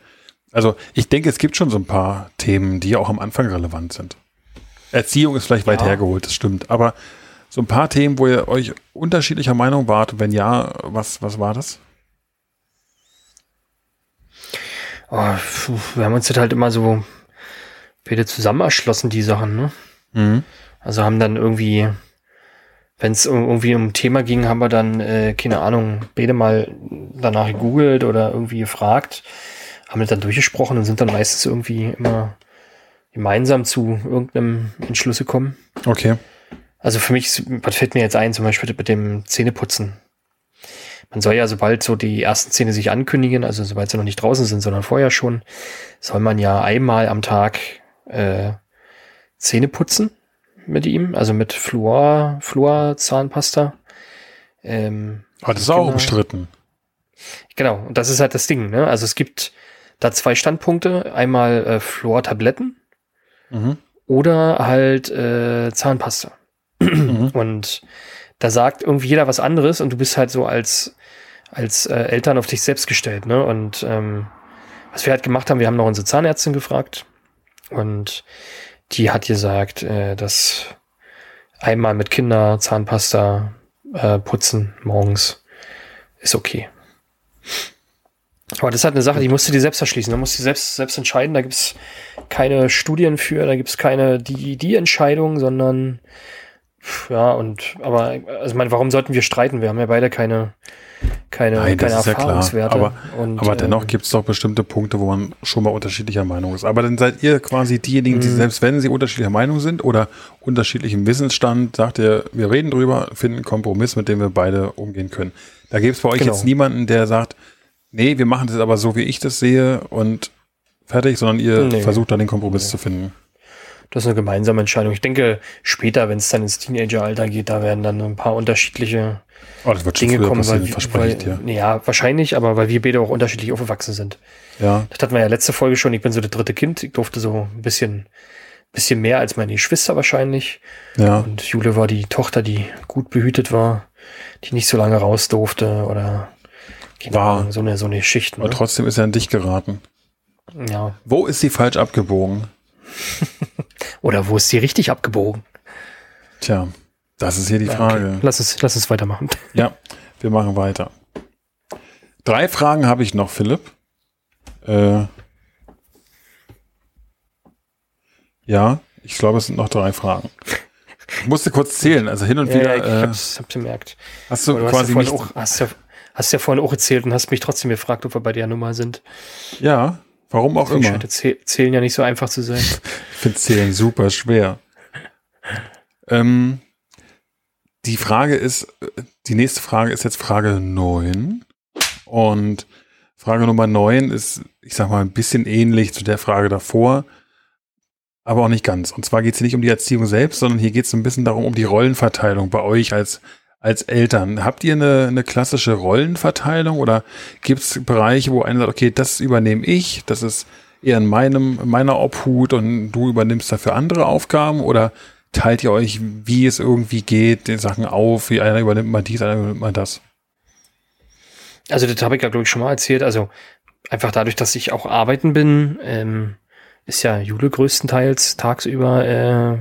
B: Also ich denke, es gibt schon so ein paar Themen, die auch am Anfang relevant sind. Erziehung ist vielleicht weit
C: Ja.
B: hergeholt, das stimmt. Aber so ein paar Themen, wo ihr euch unterschiedlicher Meinung wart, wenn ja, was, was war das?
C: Oh, puh, wir haben uns das halt immer so wieder zusammen erschlossen, die Sachen, ne?
B: Mhm.
C: Also haben dann irgendwie, wenn es irgendwie um ein Thema ging, haben wir dann, äh, keine Ahnung, beide mal danach gegoogelt oder irgendwie gefragt, haben das dann durchgesprochen und sind dann meistens irgendwie immer gemeinsam zu irgendeinem Entschluss gekommen.
B: Okay.
C: Also für mich, was fällt mir jetzt ein, zum Beispiel mit dem Zähneputzen. Man soll ja, sobald so die ersten Zähne sich ankündigen, also sobald sie noch nicht draußen sind, sondern vorher schon, soll man ja einmal am Tag äh, Zähne putzen mit ihm, also mit Fluor, Fluorzahnpasta. Ähm,
B: Aber das ist auch
C: Genau.
B: umstritten.
C: Genau, und das ist halt das Ding. Ne? Also es gibt da zwei Standpunkte. Einmal äh, Fluortabletten
B: Mhm.
C: oder halt äh, Zahnpasta.
B: Mhm. [CLEARS THROAT]
C: Und da sagt irgendwie jeder was anderes und du bist halt so als, als äh, Eltern auf dich selbst gestellt. Ne? Und ähm, was wir halt gemacht haben, wir haben noch unsere Zahnärztin gefragt und die hat gesagt, äh, dass einmal mit Kinder Zahnpasta äh, putzen morgens ist okay. Aber das ist halt eine Sache, die musst du dir selbst erschließen. Da musst du selbst, selbst entscheiden. Da gibt's keine Studien für, da gibt's keine die, die Entscheidung, sondern ja, und aber also ich meine, warum sollten wir streiten? Wir haben ja beide keine, keine,
B: Nein,
C: keine
B: ist ja.
C: Erfahrungswerte.
B: Aber-
C: und,
B: Aber dennoch
C: ähm,
B: gibt es doch bestimmte Punkte, wo man schon mal unterschiedlicher Meinung ist. Aber dann seid ihr quasi diejenigen, die
C: Mhm.
B: selbst wenn sie unterschiedlicher Meinung sind oder unterschiedlichem Wissensstand, sagt ihr, wir reden drüber, finden einen Kompromiss, mit dem wir beide umgehen können. Da gibt es bei euch
C: Genau.
B: jetzt niemanden, der sagt, nee, wir machen das aber so, wie ich das sehe und fertig, sondern ihr
C: Nee.
B: versucht dann den Kompromiss
C: Nee.
B: zu finden.
C: Das ist eine gemeinsame Entscheidung. Ich denke, später, wenn es dann ins Teenageralter geht, da werden dann ein paar unterschiedliche
B: Oh, das wird schon
C: Dinge kommen, weil, weil ja, wahrscheinlich, aber weil wir beide auch unterschiedlich aufgewachsen sind.
B: Ja,
C: Das hatten wir ja letzte Folge schon. Ich bin so das dritte Kind. Ich durfte so ein bisschen, bisschen mehr als meine Geschwister wahrscheinlich.
B: ja.
C: Und Jule war die Tochter, die gut behütet war, die nicht so lange raus durfte oder keine
B: War.
C: So eine, so eine Schicht.
B: Aber
C: Ne?
B: trotzdem ist er an dich geraten.
C: Ja.
B: Wo ist sie falsch abgebogen? [LAUGHS]
C: Oder wo ist sie richtig abgebogen?
B: Tja, das ist hier die Frage.
C: Okay. Lass uns, lass uns weitermachen. [LAUGHS]
B: Ja, wir machen weiter. Drei Fragen habe ich noch, Philipp. Äh, ja, ich glaube, es sind noch drei Fragen. Ich musste kurz zählen, also hin und
C: Ja,
B: wieder.
C: ja, ich
B: äh,
C: hab's, hab's gemerkt.
B: hast du
C: du
B: quasi
C: hast ja, auch, hast, ja, hast ja vorhin auch erzählt und hast mich trotzdem gefragt, ob wir bei der Nummer sind.
B: Ja, warum auch
C: Ich
B: immer.
C: scheint Zäh- Zählen ja nicht so einfach zu sein. [LAUGHS]
B: Ich finde Zählen super schwer. Ähm, die Frage ist, äh, die nächste Frage ist jetzt Frage 9. Und Frage Nummer 9 ist, ich sag mal, ein bisschen ähnlich zu der Frage davor, aber auch nicht ganz. Und zwar geht es hier nicht um die Erziehung selbst, sondern hier geht es ein bisschen darum, um die Rollenverteilung bei euch als, als Eltern. Habt ihr eine, eine klassische Rollenverteilung oder gibt es Bereiche, wo einer sagt, okay, das übernehme ich, das ist eher in meinem, in meiner Obhut und du übernimmst dafür andere Aufgaben oder teilt ihr euch, wie es irgendwie geht, die Sachen auf, wie einer übernimmt mal dies, einer übernimmt mal das?
C: Also das habe ich ja, glaube ich, schon mal erzählt. Also einfach dadurch, dass ich auch arbeiten bin, ähm, ist ja Jule größtenteils tagsüber äh,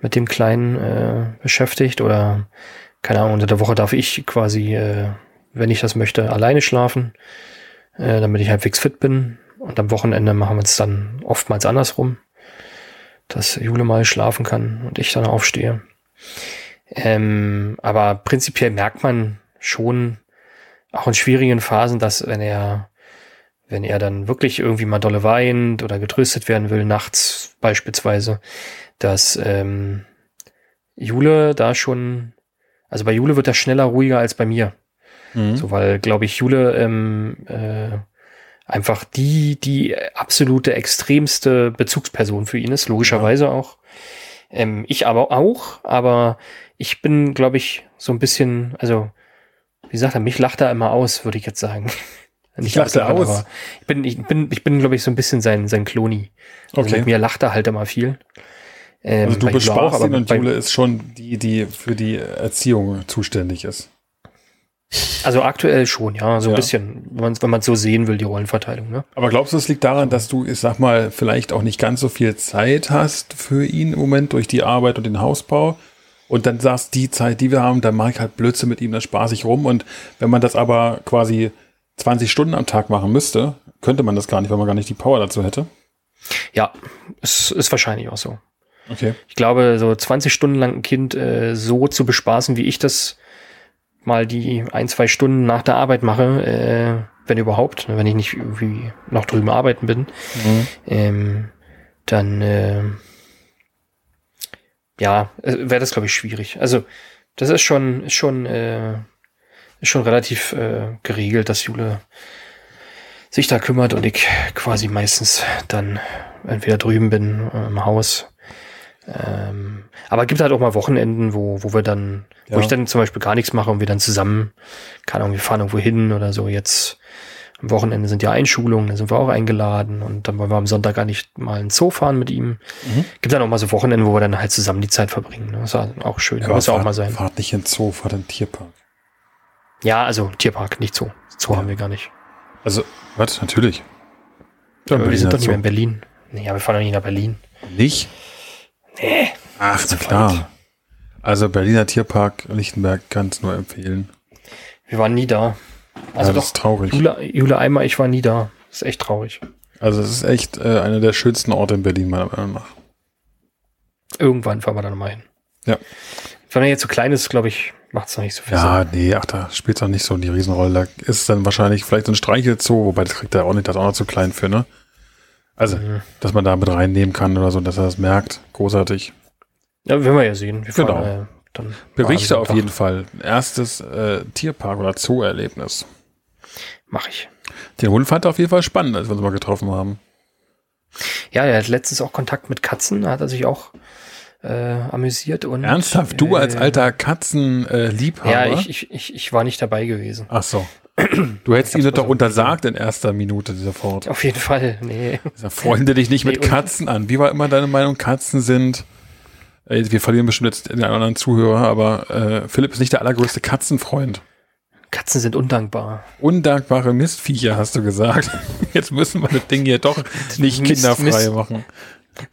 C: mit dem Kleinen äh, beschäftigt oder keine Ahnung, unter der Woche darf ich quasi, äh, wenn ich das möchte, alleine schlafen, äh, damit ich halbwegs fit bin. Und am Wochenende machen wir es dann oftmals andersrum, dass Jule mal schlafen kann und ich dann aufstehe. Ähm, aber prinzipiell merkt man schon auch in schwierigen Phasen, dass wenn er, wenn er dann wirklich irgendwie mal dolle weint oder getröstet werden will, nachts beispielsweise, dass ähm, Jule da schon, also bei Jule wird er schneller ruhiger als bei mir. Mhm. So, weil, glaube ich, Jule ähm, äh, einfach die, die absolute extremste Bezugsperson für ihn ist, logischerweise ja. auch. Ähm, ich aber auch, aber ich bin, glaube ich, so ein bisschen, also, wie sagt er, mich lacht er immer aus, würde ich jetzt sagen. [LAUGHS]
B: Nicht lacht er aus.
C: Ich bin, ich bin, ich bin, glaube ich, so ein bisschen sein, sein Kloni. Also okay. mit mir lacht er halt immer viel.
B: Ähm, also du besparst ihn und Jule ist schon die, die für die Erziehung zuständig ist.
C: Also aktuell schon, ja, so ein bisschen, wenn man es so sehen will, die Rollenverteilung. Ne?
B: Aber glaubst du, es liegt daran, dass du, ich sag mal, vielleicht auch nicht ganz so viel Zeit hast für ihn im Moment durch die Arbeit und den Hausbau? Und dann sagst, die Zeit, die wir haben, dann mache ich halt Blödsinn mit ihm, dann spaß ich rum. Und wenn man das aber quasi 20 Stunden am Tag machen müsste, könnte man das gar nicht, weil man gar nicht die Power dazu hätte.
C: Ja, es ist wahrscheinlich auch so.
B: Okay.
C: Ich glaube, so 20 Stunden lang ein Kind äh, so zu bespaßen, wie ich das mal die ein, zwei Stunden nach der Arbeit mache, äh, wenn überhaupt, ne, wenn ich nicht irgendwie noch drüben arbeiten bin, mhm. ähm, dann äh, ja, äh, wäre das, glaube ich, schwierig. Also, das ist schon, ist schon, äh, ist schon relativ äh, geregelt, dass Jule sich da kümmert und ich quasi meistens dann entweder drüben bin äh, im Haus ähm, aber gibt halt auch mal Wochenenden, wo, wo wir dann, ja. wo ich dann zum Beispiel gar nichts mache und wir dann zusammen, keine Ahnung, wir fahren irgendwo hin oder so. Jetzt am Wochenende sind ja Einschulungen, da sind wir auch eingeladen und dann wollen wir am Sonntag gar nicht mal ins Zoo fahren mit ihm. Mhm. Gibt dann auch mal so Wochenenden, wo wir dann halt zusammen die Zeit verbringen. Ne? Das ist auch schön.
B: Ja, Muss fahrt, auch mal sein. Fahrt nicht ins Zoo, fahrt in den Tierpark.
C: Ja, also Tierpark, nicht Zoo. Zoo ja. haben wir gar nicht.
B: Also, was? Natürlich.
C: Ja, wir sind doch nicht mehr in Berlin. Nee, aber wir fahren doch nicht nach Berlin.
B: Nicht?
C: Nee.
B: Ach, na klar. Also Berliner Tierpark Lichtenberg kann es nur empfehlen.
C: Wir waren nie da. Also
B: ja, das ist traurig.
C: Jule, Jule Eimer, ich war nie da. Das ist echt traurig.
B: Also es ist echt äh, einer der schönsten Orte in Berlin, meiner Meinung nach.
C: Irgendwann fahren wir da nochmal hin.
B: Ja.
C: Wenn er jetzt so klein ist, glaube ich, macht es noch nicht so viel
B: ja, Sinn. Ja, nee, ach, da spielt es auch nicht so die Riesenrolle. Da ist es dann wahrscheinlich vielleicht so ein Streichelzoo, wobei das kriegt er auch nicht, das ist auch noch zu klein für, ne? Also, mhm. dass man da mit reinnehmen kann oder so, dass er das merkt. Großartig.
C: Ja, werden wir ja sehen. Wir
B: genau. Fahren, äh, Berichte auf jeden Fall. Erstes äh, Tierpark- oder Zoo-Erlebnis.
C: Mach ich.
B: Den Hund fand er auf jeden Fall spannend, als wir uns mal getroffen haben.
C: Ja, er hat letztens auch Kontakt mit Katzen, da hat er sich auch äh, amüsiert. Und,
B: Ernsthaft, du äh, als alter Katzenliebhaber?
C: ja, ich, ich, ich, ich war nicht dabei gewesen.
B: Ach so. Du hättest ihm das doch untersagt in erster Minute sofort.
C: Auf jeden Fall, nee.
B: Freunde dich nicht mit Katzen an. Wie war immer deine Meinung? Katzen sind, wir verlieren bestimmt jetzt den anderen Zuhörer, aber äh, Philipp ist nicht der allergrößte Katzenfreund.
C: Katzen sind undankbar.
B: Undankbare Mistviecher, hast du gesagt. [LAUGHS] Jetzt müssen wir das Ding hier doch nicht Mist, kinderfrei Mist, machen.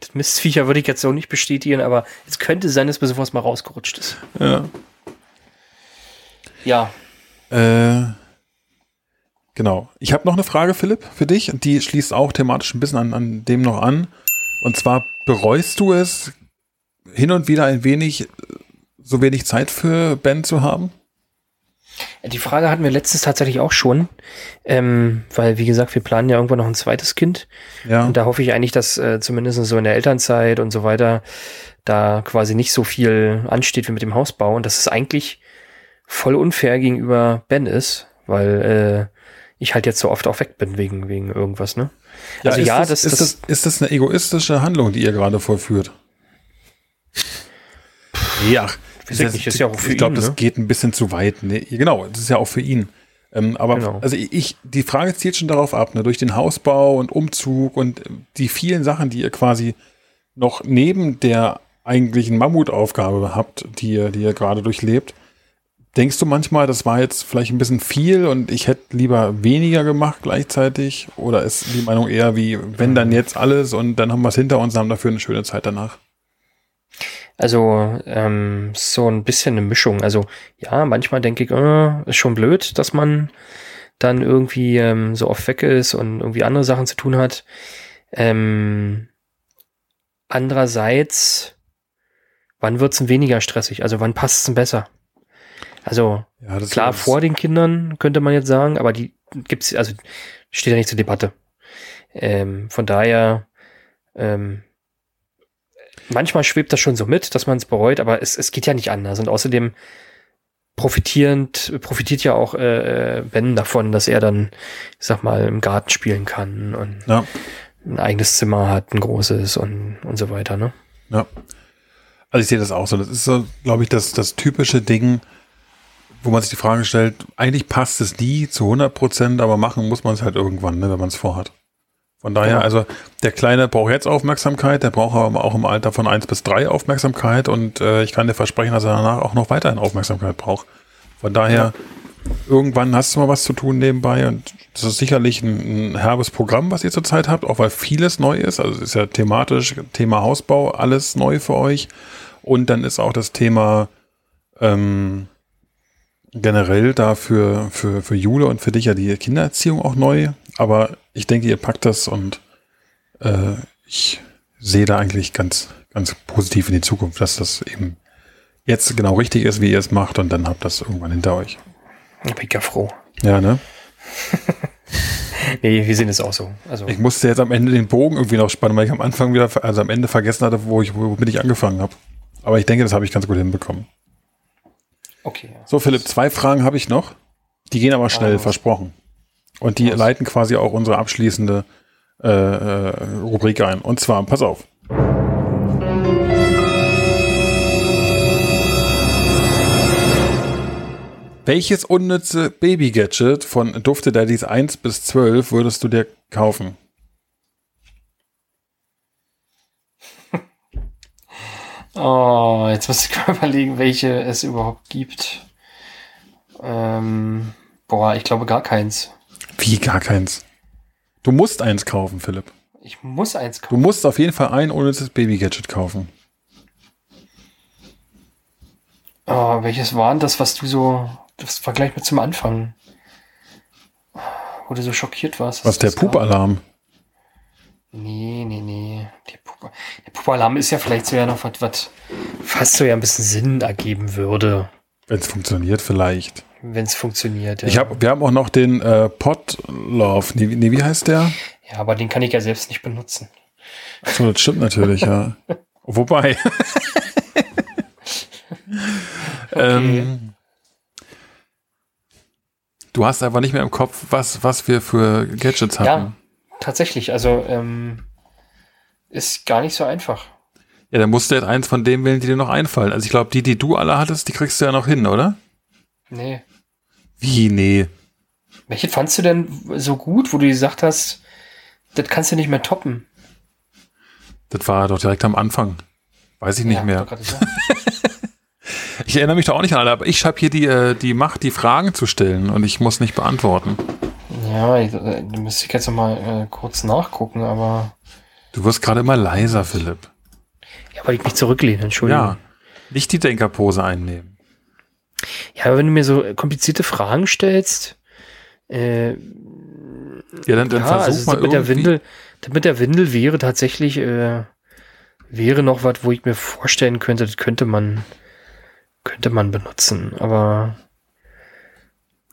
C: Das Mistviecher würde ich jetzt so nicht bestätigen, aber es könnte sein, dass mir sowas mal rausgerutscht ist.
B: Ja.
C: Ja.
B: Äh, Genau. Ich habe noch eine Frage, Philipp, für dich. Und die schließt auch thematisch ein bisschen an, an dem noch an. Und zwar, bereust du es, hin und wieder ein wenig, so wenig Zeit für Ben zu haben?
C: Die Frage hatten wir letztens tatsächlich auch schon, ähm, weil wie gesagt, wir planen ja irgendwann noch ein zweites Kind.
B: Ja.
C: Und da hoffe ich eigentlich, dass äh, zumindest so in der Elternzeit und so weiter da quasi nicht so viel ansteht wie mit dem Hausbau und dass es eigentlich voll unfair gegenüber Ben ist, weil äh, ich halt jetzt so oft auch weg bin wegen, wegen irgendwas, ne?
B: Ja, also ja, das, das, ist, das, ist das eine egoistische Handlung, die ihr gerade vollführt?
C: Ja, das, nicht, ist ja auch für
B: ich glaube, das ne? geht ein bisschen zu weit. Ne? Genau, das ist ja auch für ihn. Ähm, aber genau. also ich, die Frage zielt schon darauf ab, ne? durch den Hausbau und Umzug und die vielen Sachen, die ihr quasi noch neben der eigentlichen Mammutaufgabe habt, die ihr, die ihr gerade durchlebt, Denkst du manchmal, das war jetzt vielleicht ein bisschen viel und ich hätte lieber weniger gemacht gleichzeitig? Oder ist die Meinung eher wie, wenn dann jetzt alles und dann haben wir es hinter uns und haben dafür eine schöne Zeit danach?
C: Also ähm, so ein bisschen eine Mischung. Also ja, manchmal denke ich, äh, ist schon blöd, dass man dann irgendwie ähm, so oft weg ist und irgendwie andere Sachen zu tun hat. Ähm, andererseits wann wird's weniger stressig? Also wann passt es denn besser? Also
B: Ja,
C: klar, vor den Kindern könnte man jetzt sagen, aber die gibt's, also steht ja nicht zur Debatte. Ähm, von daher, ähm, manchmal schwebt das schon so mit, dass man es bereut, aber es, es geht ja nicht anders. Und außerdem profitierend, profitiert ja auch äh, Ben davon, dass er dann, ich sag mal, im Garten spielen kann und
B: Ja.
C: ein eigenes Zimmer hat, ein großes und, und so weiter, ne?
B: Ja. Also ich sehe das auch so. Das ist so, glaube ich, das, das typische Ding, wo man sich die Frage stellt, eigentlich passt es nie zu 100 Prozent, aber machen muss man es halt irgendwann, ne, wenn man es vorhat. Von daher,
C: Genau.
B: also der Kleine braucht jetzt Aufmerksamkeit, der braucht aber auch im Alter von 1 bis 3 Aufmerksamkeit und äh, ich kann dir versprechen, dass er danach auch noch weiterhin Aufmerksamkeit braucht. Von daher, irgendwann hast du mal was zu tun nebenbei und das ist sicherlich ein, ein herbes Programm, was ihr zurzeit habt, auch weil vieles neu ist. Also es ist ja thematisch, Thema Hausbau, alles neu für euch. Und dann ist auch das Thema ähm, generell da für, für, für Jule und für dich ja die Kindererziehung auch neu. Aber ich denke, ihr packt das und äh, ich sehe da eigentlich ganz, ganz positiv in die Zukunft, dass das eben jetzt genau richtig ist, wie ihr es macht und dann habt das irgendwann hinter euch.
C: Da bin ich ja froh.
B: Ja, ne? [LAUGHS]
C: Nee, wir sehen es auch so. Also,
B: Ich musste jetzt am Ende den Bogen irgendwie noch spannen, weil ich am Anfang wieder, also am Ende vergessen hatte, wo ich, womit ich angefangen habe. Aber ich denke, das habe ich ganz gut hinbekommen.
C: Okay. ja.
B: So, Philipp, zwei Fragen habe ich noch. Die gehen aber schnell,
C: Ah.
B: versprochen. Und die
C: Was?
B: leiten quasi auch unsere abschließende äh, äh, Rubrik ein. Und zwar, pass auf. Welches unnütze Baby-Gadget von Dufte Daddies 1 bis 12 würdest du dir kaufen?
C: Oh, jetzt muss ich [LAUGHS] mal überlegen, welche es überhaupt gibt. Ähm, boah, ich glaube gar keins.
B: Wie gar keins. Du musst eins kaufen, Philipp.
C: Ich muss eins
B: Du
C: kaufen.
B: musst auf jeden Fall ein unnützes Baby-Gadget kaufen.
C: Oh, welches war denn das, was du so, das war gleich mit zum Anfang, wo du so schockiert warst.
B: Was der? Pupalarm?
C: Nee, nee, nee. Der, Pupa, der Pupalarm ist ja vielleicht so ja noch was, was fast so ja ein bisschen Sinn ergeben würde,
B: Wenn es funktioniert, vielleicht.
C: wenn es funktioniert. Ja.
B: Ich hab, wir haben auch noch den äh, Potlove. Nee, wie- nee, wie heißt der?
C: ja, aber den kann ich ja selbst nicht benutzen.
B: Achso, das stimmt natürlich, ja. [LAUGHS] Wobei. [LAUGHS] ähm, du hast einfach nicht mehr im Kopf, was, was wir für Gadgets hatten.
C: Ja, tatsächlich. Also ähm, ist gar nicht so einfach.
B: Ja, dann musst du jetzt eins von dem wählen, die dir noch einfallen. Also ich glaube, die, die du alle hattest, die kriegst du ja noch hin, oder?
C: Nee.
B: Wie? Nee.
C: Welche fandst du denn so gut, wo du gesagt hast, das kannst du nicht mehr toppen?
B: Das war doch direkt am Anfang. Weiß ich nicht
C: Ja,
B: mehr. [LAUGHS]
C: Ich
B: erinnere mich da auch nicht an alle, aber ich habe hier die, äh, die Macht, die Fragen zu stellen und ich muss nicht beantworten.
C: Ja, ich, äh, da müsste ich jetzt noch mal äh, kurz nachgucken, aber
B: Du wirst gerade immer leiser, Philipp.
C: ja, weil ich mich zurücklehne, Entschuldigung.
B: Ja. Nicht die Denkerpose einnehmen.
C: Ja, aber wenn du mir so komplizierte Fragen stellst, äh,
B: Ja, dann, dann
C: ja,
B: versuch
C: also
B: mal
C: das mit der. Windel, mit der Windel wäre tatsächlich, äh, wäre noch was, wo ich mir vorstellen könnte, das könnte man, könnte man benutzen, aber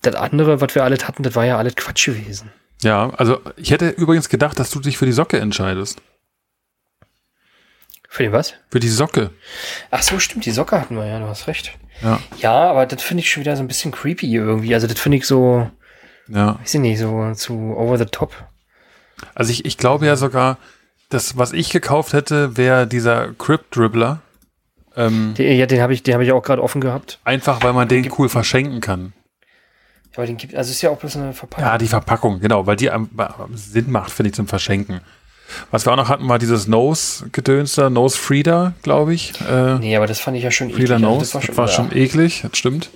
C: das andere, was wir alles hatten, das war ja alles Quatsch gewesen.
B: Ja, also ich hätte übrigens gedacht, dass du dich für die Socke entscheidest.
C: Für den was?
B: Für die Socke.
C: Ach so, stimmt, die Socke hatten wir, ja, du hast recht.
B: Ja.
C: Ja, aber das finde ich schon wieder so ein bisschen creepy irgendwie. Also das finde ich so,
B: Ja.
C: weiß ich nicht, so zu over the top.
B: Also ich, ich glaube ja sogar, das, was ich gekauft hätte, wäre dieser Crypt Dribbler. Ähm,
C: Den, ja, den habe ich, den habe ich auch gerade offen gehabt.
B: einfach weil man den cool verschenken kann.
C: Aber den gibt, also ist ja auch bloß eine Verpackung.
B: Ja, die Verpackung, genau, weil die Sinn macht, finde ich, zum Verschenken. Was wir auch noch hatten, war dieses Nose-Gedönster, Nose-Freeder, glaube ich. Äh,
C: Nee, aber das fand ich ja schon
B: Freeder
C: Also
B: Nose, das war schon, eklig, das stimmt.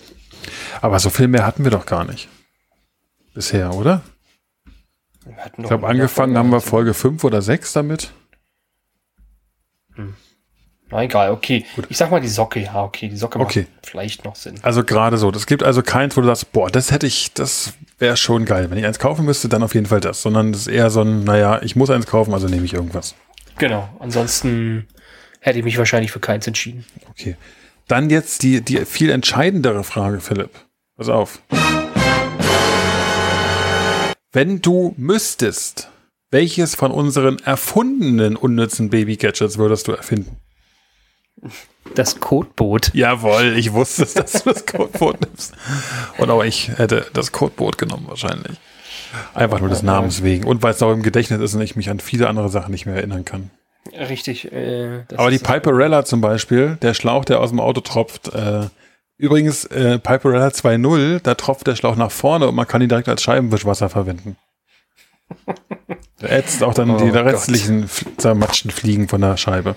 B: Aber so viel mehr hatten wir doch gar nicht. Bisher, oder?
C: Ich
B: glaube, angefangen haben wir Folge 5 oder 6 damit.
C: Na egal, okay. Ich sag mal die Socke, ja, okay. Die Socke
B: Okay.
C: macht vielleicht noch Sinn.
B: Also gerade so. Das gibt also keins, wo du sagst, boah, das hätte ich, das wäre schon geil. Wenn ich eins kaufen müsste, dann auf jeden Fall das. Sondern das ist eher so ein, naja, ich muss eins kaufen, also nehme ich irgendwas.
C: Genau. Ansonsten hätte ich mich wahrscheinlich für keins entschieden.
B: Okay. Dann jetzt die, die viel entscheidendere Frage, Philipp. Pass auf. Wenn du müsstest, welches von unseren erfundenen unnützen Baby-Gadgets würdest du erfinden?
C: Das Codeboot.
B: Jawohl, ich wusste, [LAUGHS] dass du das Codeboot nimmst. Und auch ich hätte das Codeboot genommen wahrscheinlich. Einfach nur des Namens wegen. Und weil es auch im Gedächtnis ist und ich mich an viele andere Sachen nicht mehr erinnern kann.
C: Richtig. Äh,
B: Aber die Piperella zum Beispiel, der Schlauch, der aus dem Auto tropft, äh, übrigens äh, Piperella 2.0, da tropft der Schlauch nach vorne und man kann ihn direkt als Scheibenwischwasser verwenden. Der ätzt auch dann [LAUGHS]
C: Oh
B: die
C: Gott.
B: restlichen zermatschten Fliegen von der Scheibe.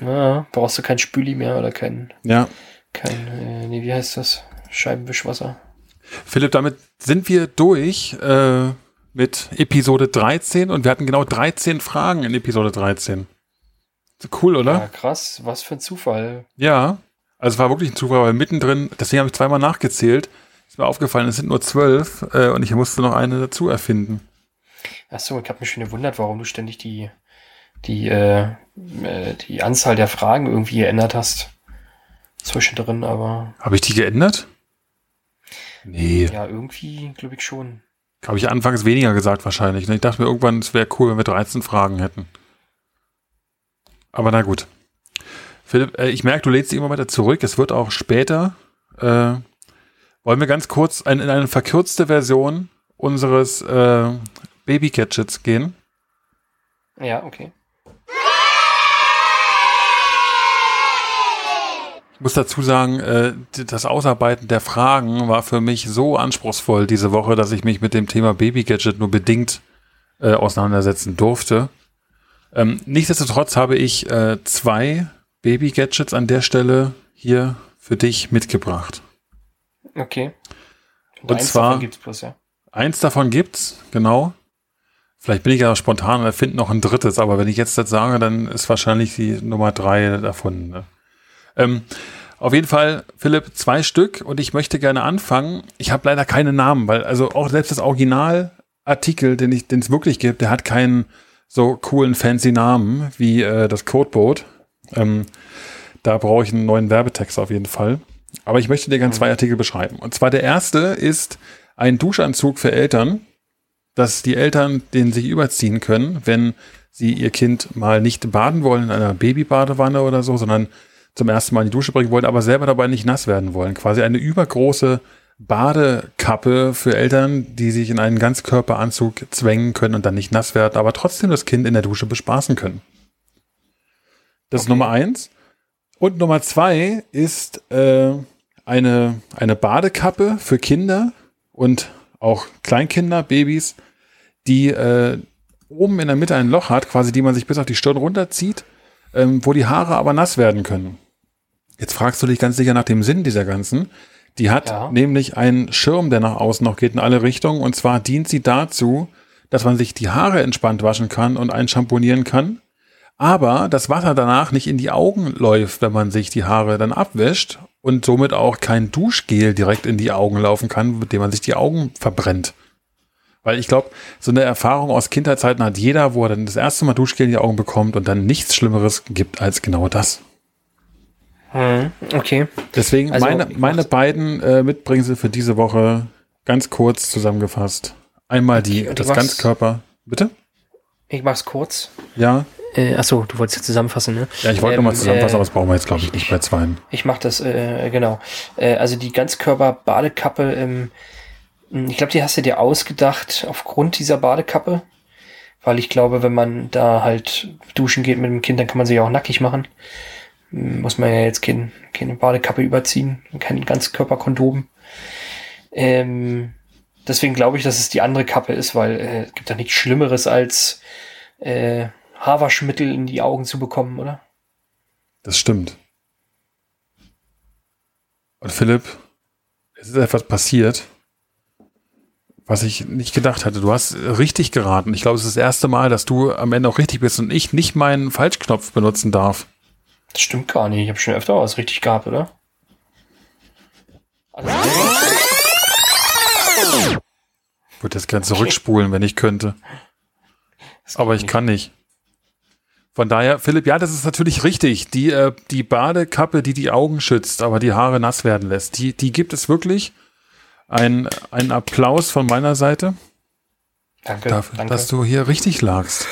C: Ja, brauchst du kein Spüli mehr oder kein,
B: Ja.
C: kein äh, nee, wie heißt das? Scheibenwischwasser.
B: Philipp, damit sind wir durch äh, mit Episode 13 und wir hatten genau 13 Fragen in Episode 13. So Cool, oder?
C: Ja, krass. Was für ein Zufall.
B: Ja, also es war wirklich ein Zufall, weil mittendrin, deswegen habe ich zweimal nachgezählt, ist mir aufgefallen, es sind nur zwölf äh, und ich musste noch eine dazu erfinden.
C: Achso, ich habe mich schon gewundert, warum du ständig die, die, äh, äh, die Anzahl der Fragen irgendwie geändert hast. Zwischendrin, aber
B: Habe ich die geändert? Nee,
C: ja, irgendwie glaube ich schon.
B: habe ich anfangs weniger gesagt wahrscheinlich. ne? Ich dachte mir irgendwann, es wäre cool, wenn wir 13 Fragen hätten. Aber na gut. Philipp, äh, ich merke, du lädst dich immer weiter zurück. Es wird auch später. Äh, wollen wir ganz kurz ein, in eine verkürzte Version unseres äh, Baby-Gadgets gehen?
C: Ja, okay.
B: Ich muss dazu sagen, äh, das Ausarbeiten der Fragen war für mich so anspruchsvoll diese Woche, dass ich mich mit dem Thema Baby-Gadget nur bedingt äh, auseinandersetzen durfte. Ähm, nichtsdestotrotz habe ich äh, zwei Baby-Gadgets an der Stelle hier für dich mitgebracht.
C: Okay.
B: Und
C: eins
B: zwar-
C: davon gibt's bloß, ja.
B: Eins davon gibt's, genau. Vielleicht bin ich ja spontan und erfinde noch ein drittes, aber wenn ich jetzt das sage, dann ist wahrscheinlich die Nummer drei davon. Ne? Ähm, auf jeden Fall, Philipp, zwei Stück und ich möchte gerne anfangen. Ich habe leider keine Namen, weil also auch selbst das Originalartikel, den ich, den es wirklich gibt, der hat keinen so coolen fancy Namen wie äh, das Codeboot. Ähm, da brauche ich einen neuen Werbetext auf jeden Fall. Aber ich möchte dir gerne zwei Artikel beschreiben. Und zwar der erste ist ein Duschanzug für Eltern, dass die Eltern den sich überziehen können, wenn sie ihr Kind mal nicht baden wollen in einer Babybadewanne oder so, sondern zum ersten Mal in die Dusche bringen wollen, aber selber dabei nicht nass werden wollen. Quasi eine übergroße Badekappe für Eltern, die sich in einen Ganzkörperanzug zwängen können und dann nicht nass werden, aber trotzdem das Kind in der Dusche bespaßen können. Das ist
C: Okay.
B: Nummer eins. Und Nummer zwei ist äh, eine, eine Badekappe für Kinder und auch Kleinkinder, Babys, die äh, oben in der Mitte ein Loch hat, quasi die man sich bis auf die Stirn runterzieht, ähm, wo die Haare aber nass werden können. Jetzt fragst du dich ganz sicher nach dem Sinn dieser ganzen. Die hat
C: Ja.
B: nämlich einen Schirm, der nach außen noch geht in alle Richtungen. Und zwar dient sie dazu, dass man sich die Haare entspannt waschen kann und einschamponieren kann. Aber das Wasser danach nicht in die Augen läuft, wenn man sich die Haare dann abwäscht und somit auch kein Duschgel direkt in die Augen laufen kann, mit dem man sich die Augen verbrennt. Weil ich glaube, so eine Erfahrung aus Kindheitszeiten hat jeder, wo er dann das erste Mal Duschgel in die Augen bekommt und dann nichts Schlimmeres gibt als genau das.
C: Hm, okay.
B: Deswegen
C: Also,
B: meine, meine beiden äh, Mitbringsel für diese Woche ganz kurz zusammengefasst. Einmal die,
C: Okay,
B: das Ganzkörper. Bitte?
C: Ich mach's kurz.
B: Ja.
C: Äh, achso, du wolltest jetzt zusammenfassen, ne?
B: Ja, ich wollte
C: Ähm,
B: nochmal zusammenfassen,
C: äh,
B: aber das brauchen wir jetzt, glaube ich, nicht bei zweien.
C: Ich mache das, äh, genau. Äh, also die Ganzkörper-Badekappe, ähm, ich glaube, die hast du dir ausgedacht aufgrund dieser Badekappe. Weil ich glaube, wenn man da halt duschen geht mit dem Kind, dann kann man sich auch nackig machen. Hm, Muss man ja jetzt kein, keine Badekappe überziehen, kein Ganzkörperkondom. Ähm, deswegen glaube ich, dass es die andere Kappe ist, weil äh, es gibt da nichts Schlimmeres als äh, Haarwaschmittel in die Augen zu bekommen, oder?
B: Das stimmt. Und Philipp, es ist etwas passiert, was ich nicht gedacht hatte. Du hast richtig geraten. Ich glaube, es ist das erste Mal, dass du am Ende auch richtig bist und ich nicht meinen Falschknopf benutzen darf.
C: Das stimmt gar nicht. Ich habe schon öfter was richtig gehabt, oder? Also,
B: Ich würde das gerne zurückspulen, wenn ich könnte. Aber ich
C: nicht.
B: kann nicht. Von daher, Philipp, ja, das ist natürlich richtig. Die, äh, die Badekappe, die die Augen schützt, aber die Haare nass werden lässt, die, die gibt es wirklich. Ein, ein Applaus von meiner Seite.
C: Danke,
B: dafür,
C: danke.
B: dass du hier richtig lagst.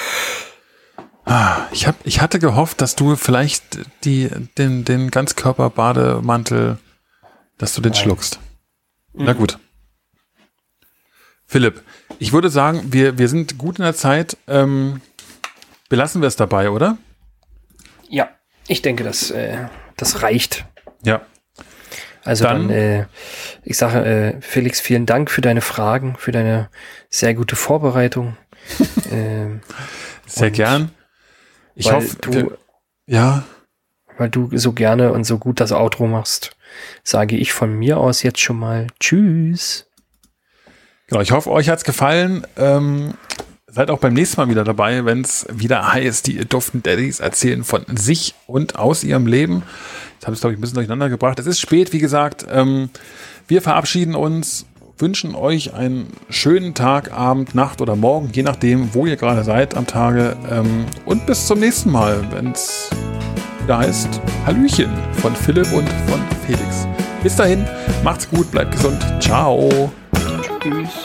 B: Ah, ich, hab, ich hatte gehofft, dass du vielleicht die, den, den Ganzkörper-Bademantel, dass du den
C: Nein.
B: schluckst. Na gut. Philipp, ich würde sagen, wir, wir sind gut in der Zeit. Ähm, belassen wir es dabei, oder?
C: Ja, ich denke, das, äh, das reicht.
B: Ja.
C: Also
B: Dann-
C: dann, äh, ich sage, äh, Felix, vielen Dank für deine Fragen, für deine sehr gute Vorbereitung. [LAUGHS] ähm,
B: Sehr gern. Ich hoffe,
C: du,
B: ja,
C: weil du so gerne und so gut das Outro machst, sage ich von mir aus jetzt schon mal Tschüss.
B: Genau, ich hoffe, euch hat's gefallen. Ähm, seid auch beim nächsten Mal wieder dabei, wenn es wieder heißt, die duften Daddies erzählen von sich und aus ihrem Leben. Jetzt habe ich es, glaube ich, ein bisschen durcheinander gebracht. Es ist spät, wie gesagt. Ähm, wir verabschieden uns, wünschen euch einen schönen Tag, Abend, Nacht oder Morgen, je nachdem, wo ihr gerade seid am Tage. Ähm, und bis zum nächsten Mal, wenn es wieder heißt Hallöchen von Philipp und von Felix. Bis dahin, macht's gut, bleibt gesund. Ciao.
C: Tschüss.